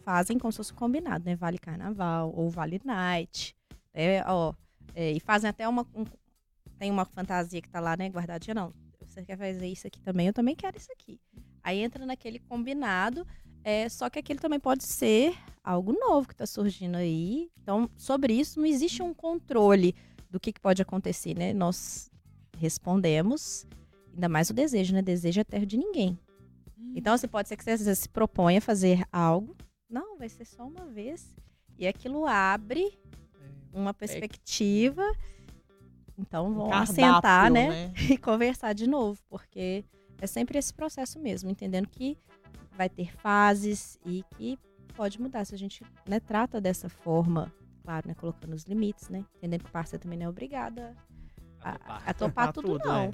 fazem como se fosse combinado, né? Vale carnaval ou vale night, né? Ó, é, e fazem até uma... um- tem uma fantasia que tá lá, né? Guardadinha, não. Você quer fazer isso aqui também? Eu também quero isso aqui. Aí entra naquele combinado, é, só que aquilo também pode ser algo novo que tá surgindo aí. Então, sobre isso, não existe um controle do que, que pode acontecer, né? Nós respondemos, ainda mais o desejo, né? Desejo é terra de ninguém. Então, assim, pode ser que você às vezes, se proponha a fazer algo. Não, vai ser só uma vez. E aquilo abre uma perspectiva. Então, vão Cardápio, assentar, né? (laughs) E conversar de novo, porque é sempre esse processo mesmo, entendendo que vai ter fases e que pode mudar. Se a gente né, trata dessa forma, claro, né? Colocando os limites, né? Entendendo que o parceiro também não é obrigado a a, Topar (laughs) tudo, tudo, não. é.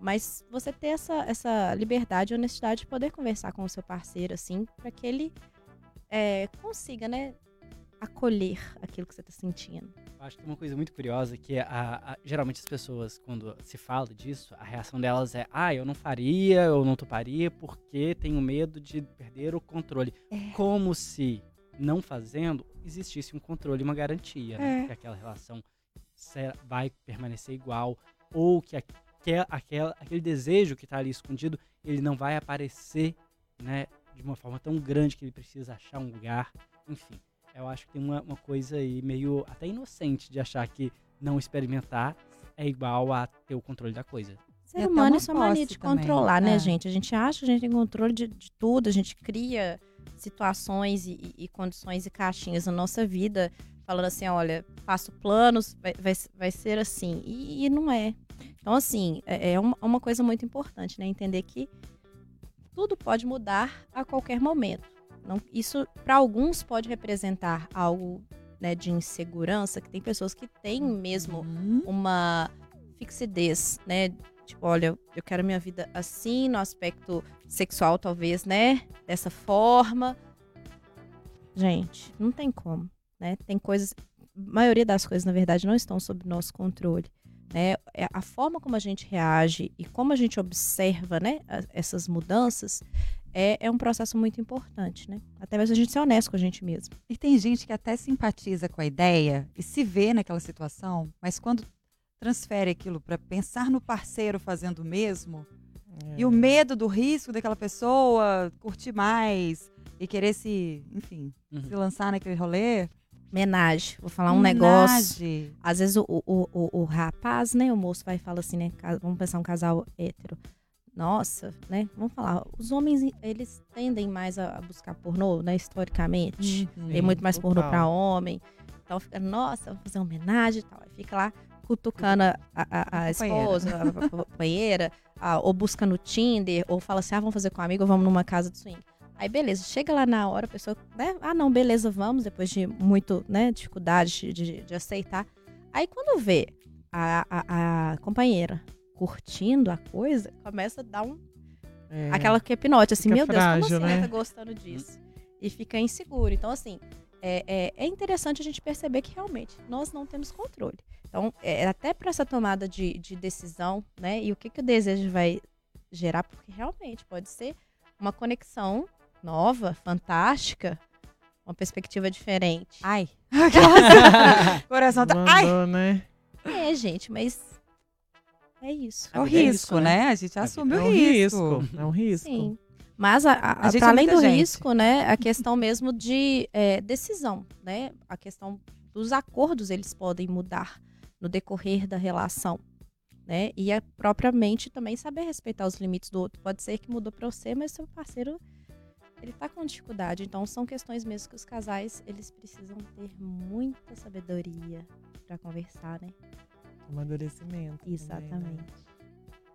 Mas você ter essa, essa liberdade e honestidade de poder conversar com o seu parceiro, assim, para que ele é, consiga, né, acolher aquilo que você está sentindo. Acho que uma coisa muito curiosa que é a, a- geralmente as pessoas, quando se fala disso, a reação delas é: ah, eu não faria, eu não toparia porque tenho medo de perder o controle. Como se, não fazendo, existisse um controle uma garantia, né? É. Que aquela relação vai permanecer igual, ou que aquel, aquela, aquele desejo que está ali escondido, ele não vai aparecer, né? De uma forma tão grande que ele precisa achar um lugar, enfim. Eu acho que tem uma, uma coisa aí meio até inocente de achar que não experimentar é igual a ter o controle da coisa. Ser até humano uma é só mania de também, controlar, né, é. gente? A gente acha que a gente tem controle de, de tudo, a gente cria situações e, e- e condições e caixinhas na nossa vida, falando assim, olha, faço planos, vai, vai, vai ser assim. E, e não é. Então, assim, é, é uma, uma coisa muito importante, né? Entender que tudo pode mudar a qualquer momento. Não, isso, para alguns, pode representar algo né, de insegurança, que tem pessoas que têm mesmo Hum, uma fixidez, né? Tipo, olha, eu quero minha vida assim, no aspecto sexual, talvez, né? Dessa forma. Gente, não tem como, né? Tem coisas. A maioria das coisas, na verdade, não estão sob nosso controle. Né? É A forma como a gente reage e como a gente observa né, essas mudanças é, é um processo muito importante, né? Até mesmo a gente ser honesto com a gente mesmo. E tem gente que até simpatiza com a ideia e se vê naquela situação, mas quando transfere aquilo para pensar no parceiro fazendo o mesmo, e o medo do risco daquela pessoa curtir mais e querer se, enfim, Uhum. se lançar naquele rolê. Homenagem. Vou falar um negócio. homenagem. Às vezes o, o, o, o rapaz, né, o moço vai e fala assim, né, vamos pensar um casal hétero. Nossa, né, vamos falar, os homens, eles tendem mais a, buscar pornô, né, historicamente. Uhum. Tem muito mais pornô total. pra homem. Então fica, nossa, vamos fazer uma homenagem e tal. Aí fica lá cutucando a, a, a esposa, a companheira, ou busca no Tinder, ou fala assim, ah, vamos fazer com um amigo, vamos numa casa de swing. Aí beleza, chega lá na hora, a pessoa, né, ah não, beleza, vamos, depois de muito, né, dificuldade de, de, de aceitar. Aí quando vê a, a, a companheira curtindo a coisa, começa a dar um É. Aquela que é pinote, assim, meu Deus, frágil, como assim né? ela tá gostando disso? E fica inseguro. Então, assim, é, é, é interessante a gente perceber que realmente nós não temos controle. Então, é, até para essa tomada de, de decisão, né? E o que, que o desejo vai gerar, porque realmente pode ser uma conexão nova, fantástica, uma perspectiva diferente. Ai. (laughs) Coração tá. Ai! Mandou, né? É, gente, mas é isso. É o é risco, né? né? A gente A assume É o um risco. risco. É um risco. Sim. Mas a, a, A gente pra é além do gente. risco, né, a questão mesmo de é, decisão, né? A questão dos acordos, eles podem mudar no decorrer da relação, né? E é propriamente também saber respeitar os limites do outro. Pode ser que mudou pra você, mas seu parceiro ele tá com dificuldade. Então são questões mesmo que os casais, eles precisam ter muita sabedoria pra conversar, né? Amadurecimento. também, né? Exatamente.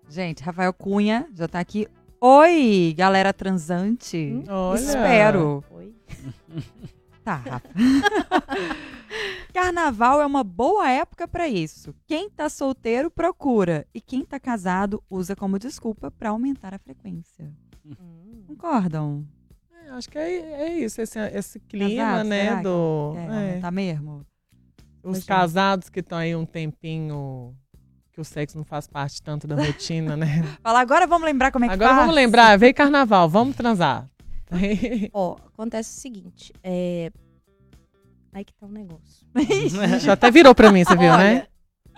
Gente, Rafael Cunha já tá aqui. Oi, galera transante. Hum? Olha. Espero. Oi. (laughs) Tá, Rafa. (laughs) Carnaval é uma boa época pra isso. Quem tá solteiro procura e quem tá casado usa como desculpa pra aumentar a frequência. Hum. Concordam? É, acho que é, é isso, esse, esse clima, Casado, né? será Do, Quer é, aumentar mesmo? Os Imagina. casados que estão aí um tempinho que o sexo não faz parte tanto da rotina, né? (laughs) Fala, agora vamos lembrar como é que Agora faz. vamos lembrar, veio carnaval, vamos transar. (laughs) Ó, acontece o seguinte, é... Aí que tá um negócio. (laughs) Já até virou pra mim, você viu, né?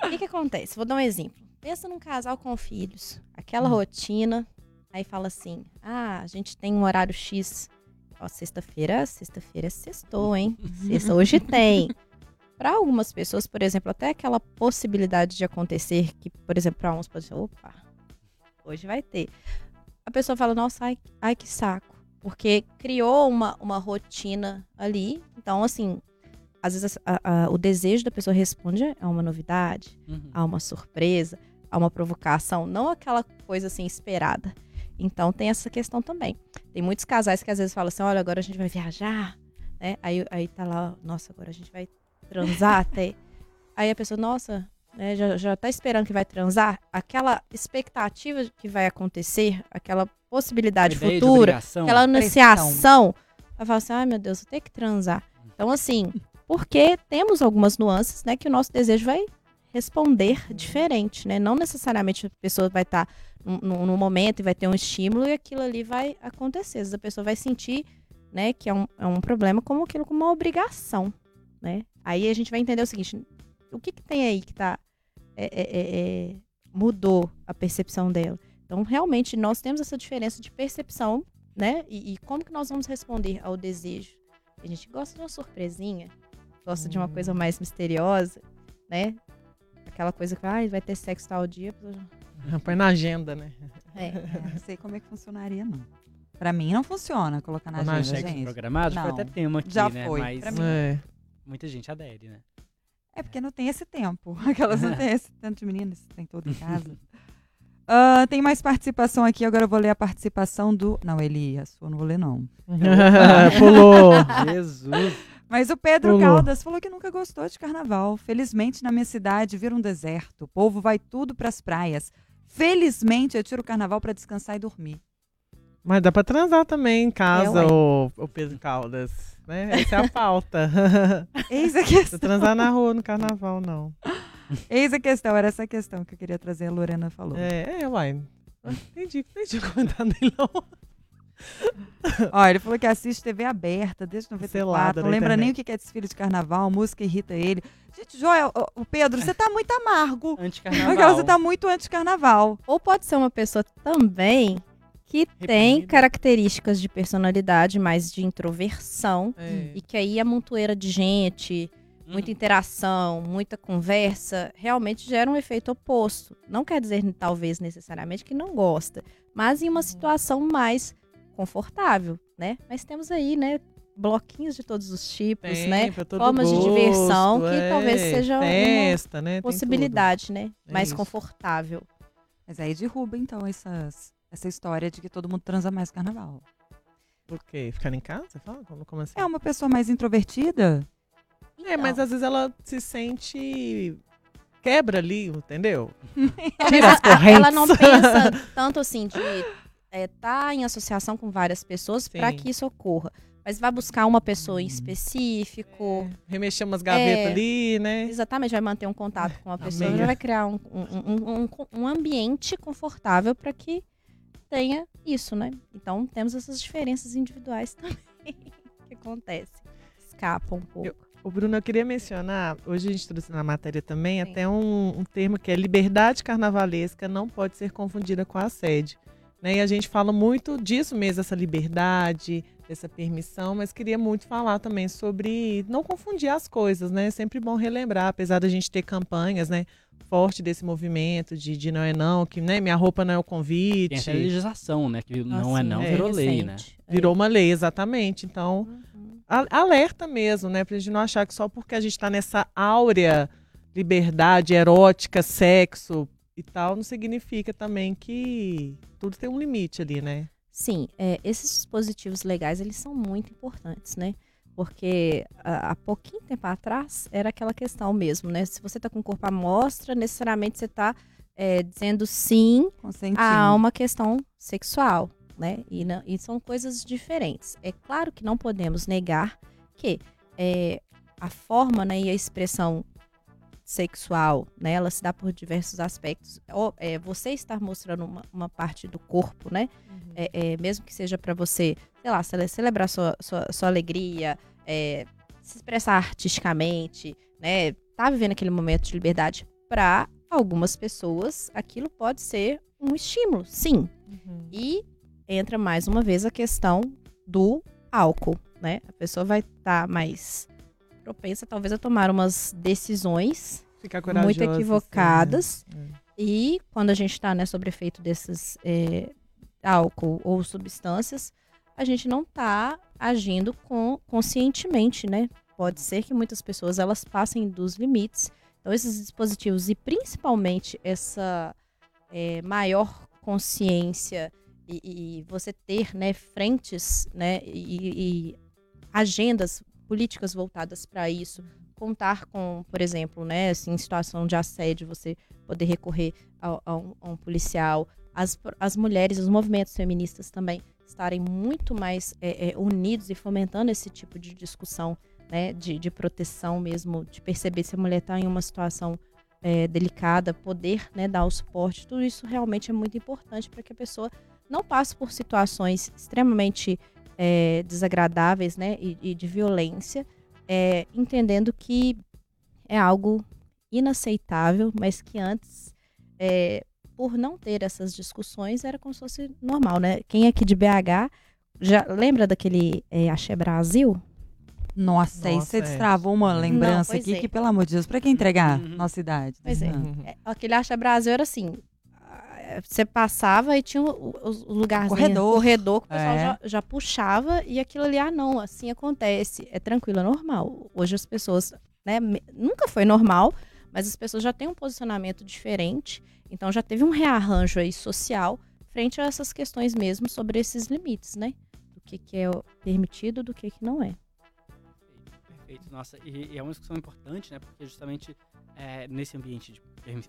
Olha, O que que acontece? Vou dar um exemplo. Pensa num casal com filhos, aquela Hum. rotina, aí fala assim, ah, a gente tem um horário X. Ó, sexta-feira, sexta-feira é sextou, hein? Sexta hoje tem. Para algumas pessoas, por exemplo, até aquela possibilidade de acontecer que, por exemplo, para uns pode ser, opa, hoje vai ter. A pessoa fala, nossa, ai, ai que saco. Porque criou uma, uma rotina ali. Então, assim, às vezes a- a- o desejo da pessoa responde a uma novidade, Uhum. a uma surpresa, a uma provocação, não aquela coisa assim esperada. Então tem essa questão também. Tem muitos casais que às vezes falam assim: olha, agora a gente vai viajar, né? Aí, aí tá lá, nossa, agora a gente vai transar até. Aí a pessoa, nossa, né, já, já tá esperando que vai transar. Aquela expectativa que vai acontecer, aquela possibilidade ideia futura, aquela anunciação, vai falar assim: ai meu Deus, eu tenho que transar. Então, assim, porque temos algumas nuances, né, que o nosso desejo vai responder diferente, né? Não necessariamente a pessoa vai estar tá no, no, momento e vai ter um estímulo e aquilo ali vai acontecer. Às vezes a pessoa vai sentir, né, que é um, é um problema como aquilo como uma obrigação, né? Aí a gente vai entender o seguinte: o que, que tem aí que tá é, é, é, é mudou a percepção dela? Então, realmente, nós temos essa diferença de percepção, né? E, e como que nós vamos responder ao desejo? A gente gosta de uma surpresinha, gosta hum. de uma coisa hum. mais misteriosa, né? Aquela coisa que ah, vai ter sexo tal dia. (laughs) Põe na agenda, né? (laughs) É, não sei como é que funcionaria, não. Pra mim não funciona colocar na, agenda, gente. programado, não, até tema aqui, já né? Foi, Mas pra mim. É. muita gente adere, né? É porque não tem esse tempo. (laughs) Aquelas não tem (laughs) esse tanto de meninas, tem todo em casa. Uh, tem mais participação aqui, agora eu vou ler a participação do. Não, Eli, a sua não vou ler, não. (laughs) Pulou. Jesus. Mas o Pedro Pulou. Caldas falou que nunca gostou de carnaval. Felizmente, na minha cidade, vira um deserto. O povo vai tudo para as praias. Felizmente, eu tiro o carnaval para descansar e dormir. Mas dá para transar também em casa, o, o Pedro Caldas. Né? Essa é a pauta. (laughs) Eis a questão. transar na rua no carnaval, não. Eis a questão, era essa questão que eu queria trazer, a Lorena falou. É, é uai. Entendi, entendi o comentário dele, não. Ó, ele falou que assiste TV aberta desde 94, não lembra nem o que é desfile de carnaval, música irrita ele. Gente, Joel, o Pedro, você tá muito amargo. Anticarnaval. Você tá muito anticarnaval. Ou pode ser uma pessoa também que Reprimida. tem características de personalidade mais de introversão é. e que aí a montoeira de gente, muita uhum. interação, muita conversa, realmente gera um efeito oposto. Não quer dizer, talvez, necessariamente que não gosta, mas em uma uhum. situação mais confortável, né? Mas temos aí, né, bloquinhos de todos os tipos, Tem, né? Formas gosto, de diversão que é, talvez seja festa, uma né? possibilidade, né? É mais isso. confortável. Mas aí derruba, então, essas, essa história de que todo mundo transa mais carnaval. Por quê? Ficando em casa? Fala? Como assim? É uma pessoa mais introvertida. É, mas às vezes ela se sente quebra ali, entendeu? (laughs) Tira as correntes. Ela não pensa tanto assim de estar é, tá em associação com várias pessoas para que isso ocorra. Mas vai buscar uma pessoa em específico. É, remexer umas gavetas é, ali, né? Exatamente, vai manter um contato com a pessoa, vai criar um, um, um, um ambiente confortável para que tenha isso, né? Então temos essas diferenças individuais (laughs) também que acontecem. Escapa um pouco. Eu, o Bruno, eu queria mencionar, hoje a gente trouxe na matéria também, Sim. até um, um, termo que é liberdade carnavalesca não pode ser confundida com assédio. Né? E a gente fala muito disso mesmo, essa liberdade, essa permissão, mas queria muito falar também sobre não confundir as coisas, né? É sempre bom relembrar, apesar da gente ter campanhas, né? Forte desse movimento de, de não é não, que né, minha roupa não é o convite. Tem essa legislação, né? Que não é não, é, virou lei, né? Virou uma lei, exatamente. Então, uhum alerta mesmo, né? Pra gente não achar que só porque a gente está nessa áurea liberdade erótica, sexo e tal, não significa também que tudo tem um limite ali, né? Sim, é, esses dispositivos legais, eles são muito importantes, né? Porque há pouquinho tempo atrás era aquela questão mesmo, né? Se você está com o corpo à mostra, necessariamente você está é, dizendo sim a uma questão sexual né? E, não, e são coisas diferentes. É claro que não podemos negar que é, a forma né, e a expressão sexual, né, ela se dá por diversos aspectos. Ou, é, você estar mostrando uma, uma, parte do corpo, né? Uhum. É, é, mesmo que seja para você, sei lá, celebrar sua, sua, sua alegria, é, se expressar artisticamente, né? Tá vivendo aquele momento de liberdade. Para algumas pessoas, aquilo pode ser um estímulo, sim. Uhum. E entra mais uma vez a questão do álcool, né? A pessoa vai estar tá mais propensa, talvez, a tomar umas decisões muito equivocadas. Né? É. E quando a gente está né, sobre efeito desses é, álcool ou substâncias, a gente não está agindo com, conscientemente, né? Pode ser que muitas pessoas elas passem dos limites. Então, esses dispositivos e principalmente essa é, maior consciência e, e você ter né, frentes né, e, e agendas políticas voltadas para isso, contar com, por exemplo, né, assim, em situação de assédio, você poder recorrer a, a, um, a um, policial, as, as mulheres, os movimentos feministas também estarem muito mais é, é, unidos e fomentando esse tipo de discussão né, de, de proteção mesmo, de perceber se a mulher está em uma situação é, delicada, poder né, dar o suporte, tudo isso realmente é muito importante para que a pessoa não passe por situações extremamente é, desagradáveis né, e, e de violência, é, entendendo que é algo inaceitável, mas que antes, é, por não ter essas discussões, era como se fosse normal, né? Quem é aqui de BH já lembra daquele é, Axé Brasil? Nossa, aí você é. destravou uma lembrança pois aqui é. que, pelo amor de Deus, pra quem entregar Uhum. nossa idade? Pois é. Uhum. É, Aquele Axé Brasil era assim. Você passava e tinha o, o, o lugarzinho, Corredor. corredor que o pessoal É. já, já puxava e aquilo ali, ah, não, assim acontece. É tranquilo, é normal. Hoje as pessoas, né, nunca foi normal, mas as pessoas já têm um posicionamento diferente. Então já teve um rearranjo aí social frente a essas questões mesmo sobre esses limites, né? Do que, que é permitido, do que, que não é. Perfeito, nossa, e, e é uma discussão importante, né? Porque justamente é, nesse ambiente de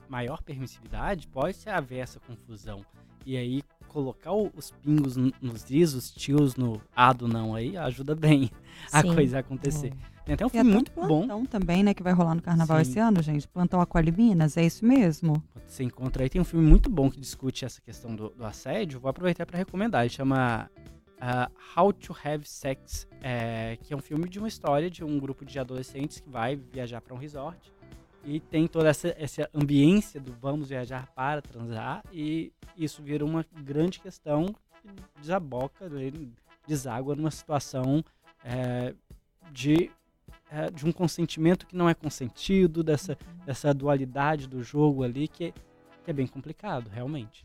maior permissividade pode haver essa confusão. E aí colocar os pingos nos is, os tios no A do não aí, ajuda bem a Sim. coisa acontecer. Tem até um E filme muito um bom. plantão também, né, que vai rolar no Carnaval Sim. esse ano, gente. Plantão Minas, é isso mesmo? Você encontra aí, tem um filme muito bom que discute essa questão do, do assédio. Vou aproveitar para recomendar. Ele chama ah, How to Have Sex, é, que é um filme de uma história de um grupo de adolescentes que vai viajar para um resort e tem toda essa, essa ambiência do vamos viajar para transar e isso vira uma grande questão que desaboca, deságua numa situação é, de, é, de um consentimento que não é consentido, dessa, dessa dualidade do jogo ali que, que é bem complicado, realmente.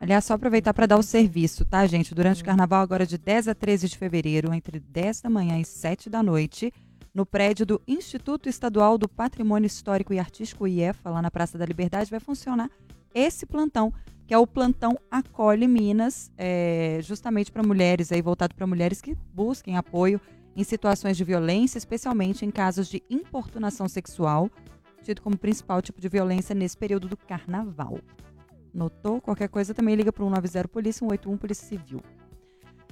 Aliás, só aproveitar para dar o serviço, tá, gente? Durante o carnaval, agora de 10 a 13 de fevereiro, entre 10 da manhã e 7 da noite, no prédio do Instituto Estadual do Patrimônio Histórico e Artístico, IEFA, lá na Praça da Liberdade, vai funcionar esse plantão, que é o plantão Acolhe Minas, é, justamente para mulheres, aí voltado para mulheres que busquem apoio em situações de violência, especialmente em casos de importunação sexual, tido como principal tipo de violência nesse período do carnaval. Notou? Qualquer coisa também liga para 190 Polícia, 181 Polícia Civil.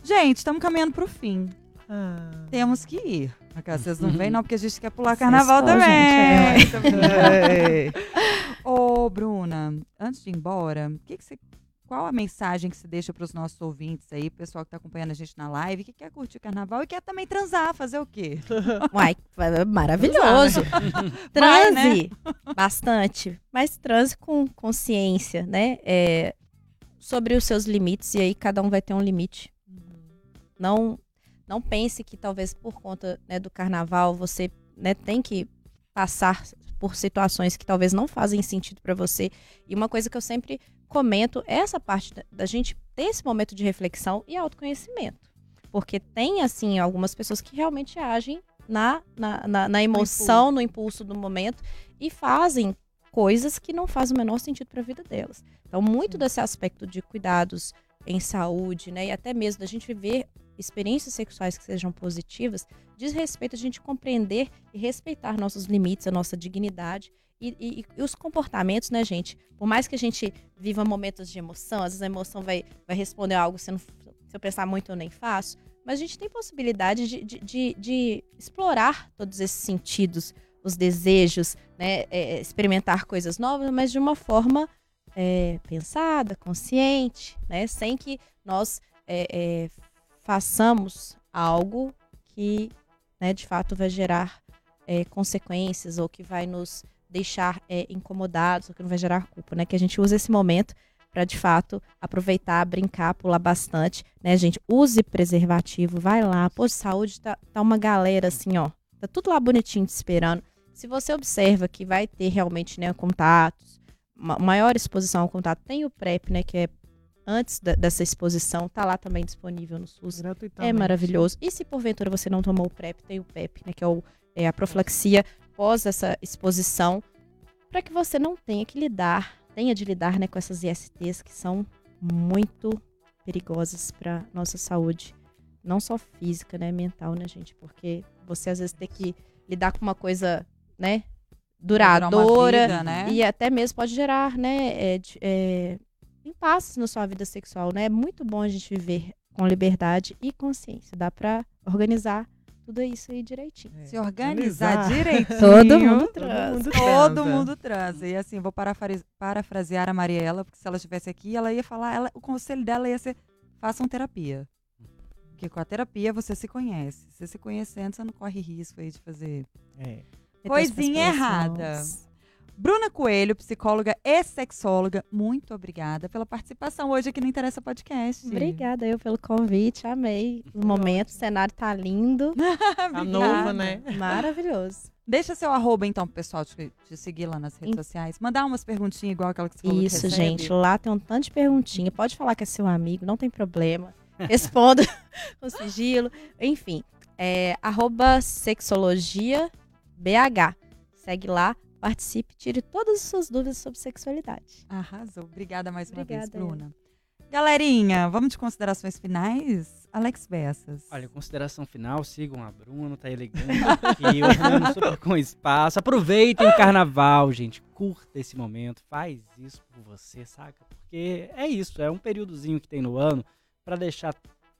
Gente, estamos caminhando para o fim. Ah. Temos que ir. Vocês não vêm, não, porque a gente quer pular carnaval Sextou, também. É. (laughs) Ô, Bruna, antes de ir embora, o que que você, qual a mensagem que você deixa para os nossos ouvintes aí, pessoal que está acompanhando a gente na live, que quer curtir o carnaval e quer também transar, fazer o quê? (laughs) Uai, é maravilhoso. (laughs) Vai, né? Transe bastante, mas transe com consciência, né? É, sobre os seus limites, e aí cada um vai ter um limite. Não, não pense que talvez por conta né, do carnaval você né, tem que passar por situações que talvez não fazem sentido para você. E uma coisa que eu sempre comento é essa parte da, da gente ter esse momento de reflexão e autoconhecimento. Porque tem, assim, algumas pessoas que realmente agem na, na, na, na emoção, no impulso do momento e fazem coisas que não fazem o menor sentido para a vida delas. Então, muito desse aspecto de cuidados em saúde, né, e até mesmo da gente viver experiências sexuais que sejam positivas, diz respeito a gente compreender e respeitar nossos limites, a nossa dignidade e, e- e os comportamentos, né, gente? Por mais que a gente viva momentos de emoção, às vezes a emoção vai, vai responder algo se, não, se eu pensar muito eu nem faço, mas a gente tem possibilidade de, de, de- de explorar todos esses sentidos, os desejos, né, é, experimentar coisas novas, mas de uma forma é, pensada, consciente, né, sem que nós é, é, façamos algo que, né, de fato vai gerar é, consequências ou que vai nos deixar é, incomodados ou que não vai gerar culpa, né? Que a gente use esse momento para de fato aproveitar, brincar, pular bastante, né, gente? Use preservativo, vai lá, pô, de saúde tá, tá uma galera assim, ó, tá tudo lá bonitinho te esperando. Se você observa que vai ter realmente, né, contatos, ma- maior exposição ao contato, tem o PrEP, né, que é antes da- dessa exposição, tá lá também disponível no SUS. É maravilhoso. E se porventura você não tomou o PrEP, tem o PEP, né, que é, o, é a profilaxia pós essa exposição, para que você não tenha que lidar, tenha de lidar né, com essas ISTs que são muito perigosas para nossa saúde, não só física, né, mental, né, gente? Porque você às vezes tem que lidar com uma coisa, né, duradoura vida, né? e até mesmo pode gerar, né, é, é, impasses na sua vida sexual, né? É muito bom a gente viver com liberdade e consciência. Dá pra organizar tudo isso aí direitinho. É. Se organizar Organizar. direitinho. (laughs) Todo mundo transa. Todo mundo transa. E assim, vou parafrase- parafrasear a Mariela, porque se ela estivesse aqui, ela ia falar, ela- o conselho dela ia ser: façam terapia. Porque com a terapia você se conhece. Você se conhecendo, você não corre risco aí de fazer. É. Coisinha errada. Bruna Coelho, psicóloga e sexóloga, muito obrigada pela participação hoje aqui no Interessa Podcast. Obrigada eu pelo convite, amei o momento, o cenário tá lindo, (laughs) Tá novo, né? maravilhoso. Deixa seu arroba, então, pro pessoal te, te seguir lá nas redes sociais. Mandar umas perguntinhas igual aquela que você falou que Isso, gente, lá tem um tanto de perguntinha, pode falar que é seu amigo, não tem problema, (laughs) responda (laughs) com sigilo, enfim, é arroba sexologia BH, segue lá, participe, tire todas as suas dúvidas sobre sexualidade. Arrasou. Obrigada mais uma Obrigada, vez, Bruna. Galerinha, vamos de considerações finais? Alex Bessas. Olha, consideração final, sigam a Bruna, tá elegante aqui, olhando super com espaço. Aproveitem o carnaval, gente. Curta esse momento, faz isso por você, saca? Porque é isso, é um períodozinho que tem no ano pra deixar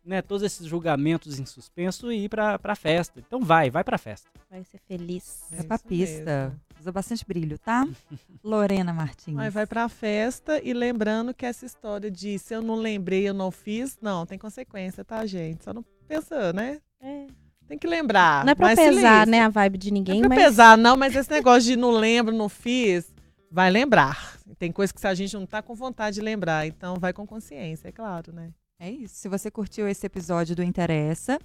né, todos esses julgamentos em suspenso e ir pra, pra festa. Então vai, vai pra festa. Vai ser feliz. É pra pista. mesmo. Usa bastante brilho, tá? (laughs) Lorena Martins. Aí vai pra festa e lembrando que essa história de se eu não lembrei, eu não fiz, não, tem consequência, tá, gente? Só não pensa, né? É. Tem que lembrar. Não é pra mas pesar, né, a vibe de ninguém, Não é pra mas pesar, não, mas esse negócio de não lembro, não fiz, vai lembrar. Tem coisa que a gente não tá com vontade de lembrar, então vai com consciência, é claro, né? É isso. Se você curtiu esse episódio do Interessa,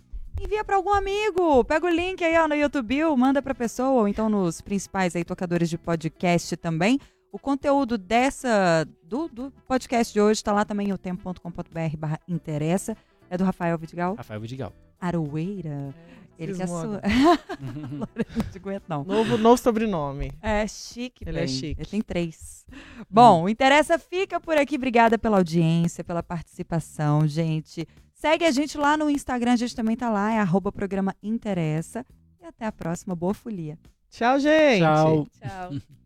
envia para algum amigo. Pega o link aí ó, no YouTube, manda pra pessoa, ou então nos principais aí tocadores de podcast também. O conteúdo dessa do, do podcast de hoje está lá também, o tempo.com.br barra interessa. É do Rafael Vidigal Rafael Vidigal. Aroeira. Ele que é sua. agora. (laughs) Não te aguento, não. Novo, novo sobrenome. É chique, Ele é bem. chique. Ele tem três. Bom, o Interessa fica por aqui. Obrigada pela audiência, pela participação, gente. Segue a gente lá no Instagram, a gente também tá lá, é arroba programa Interessa. E até a próxima. Boa folia. Tchau, gente. Tchau. Tchau. (laughs)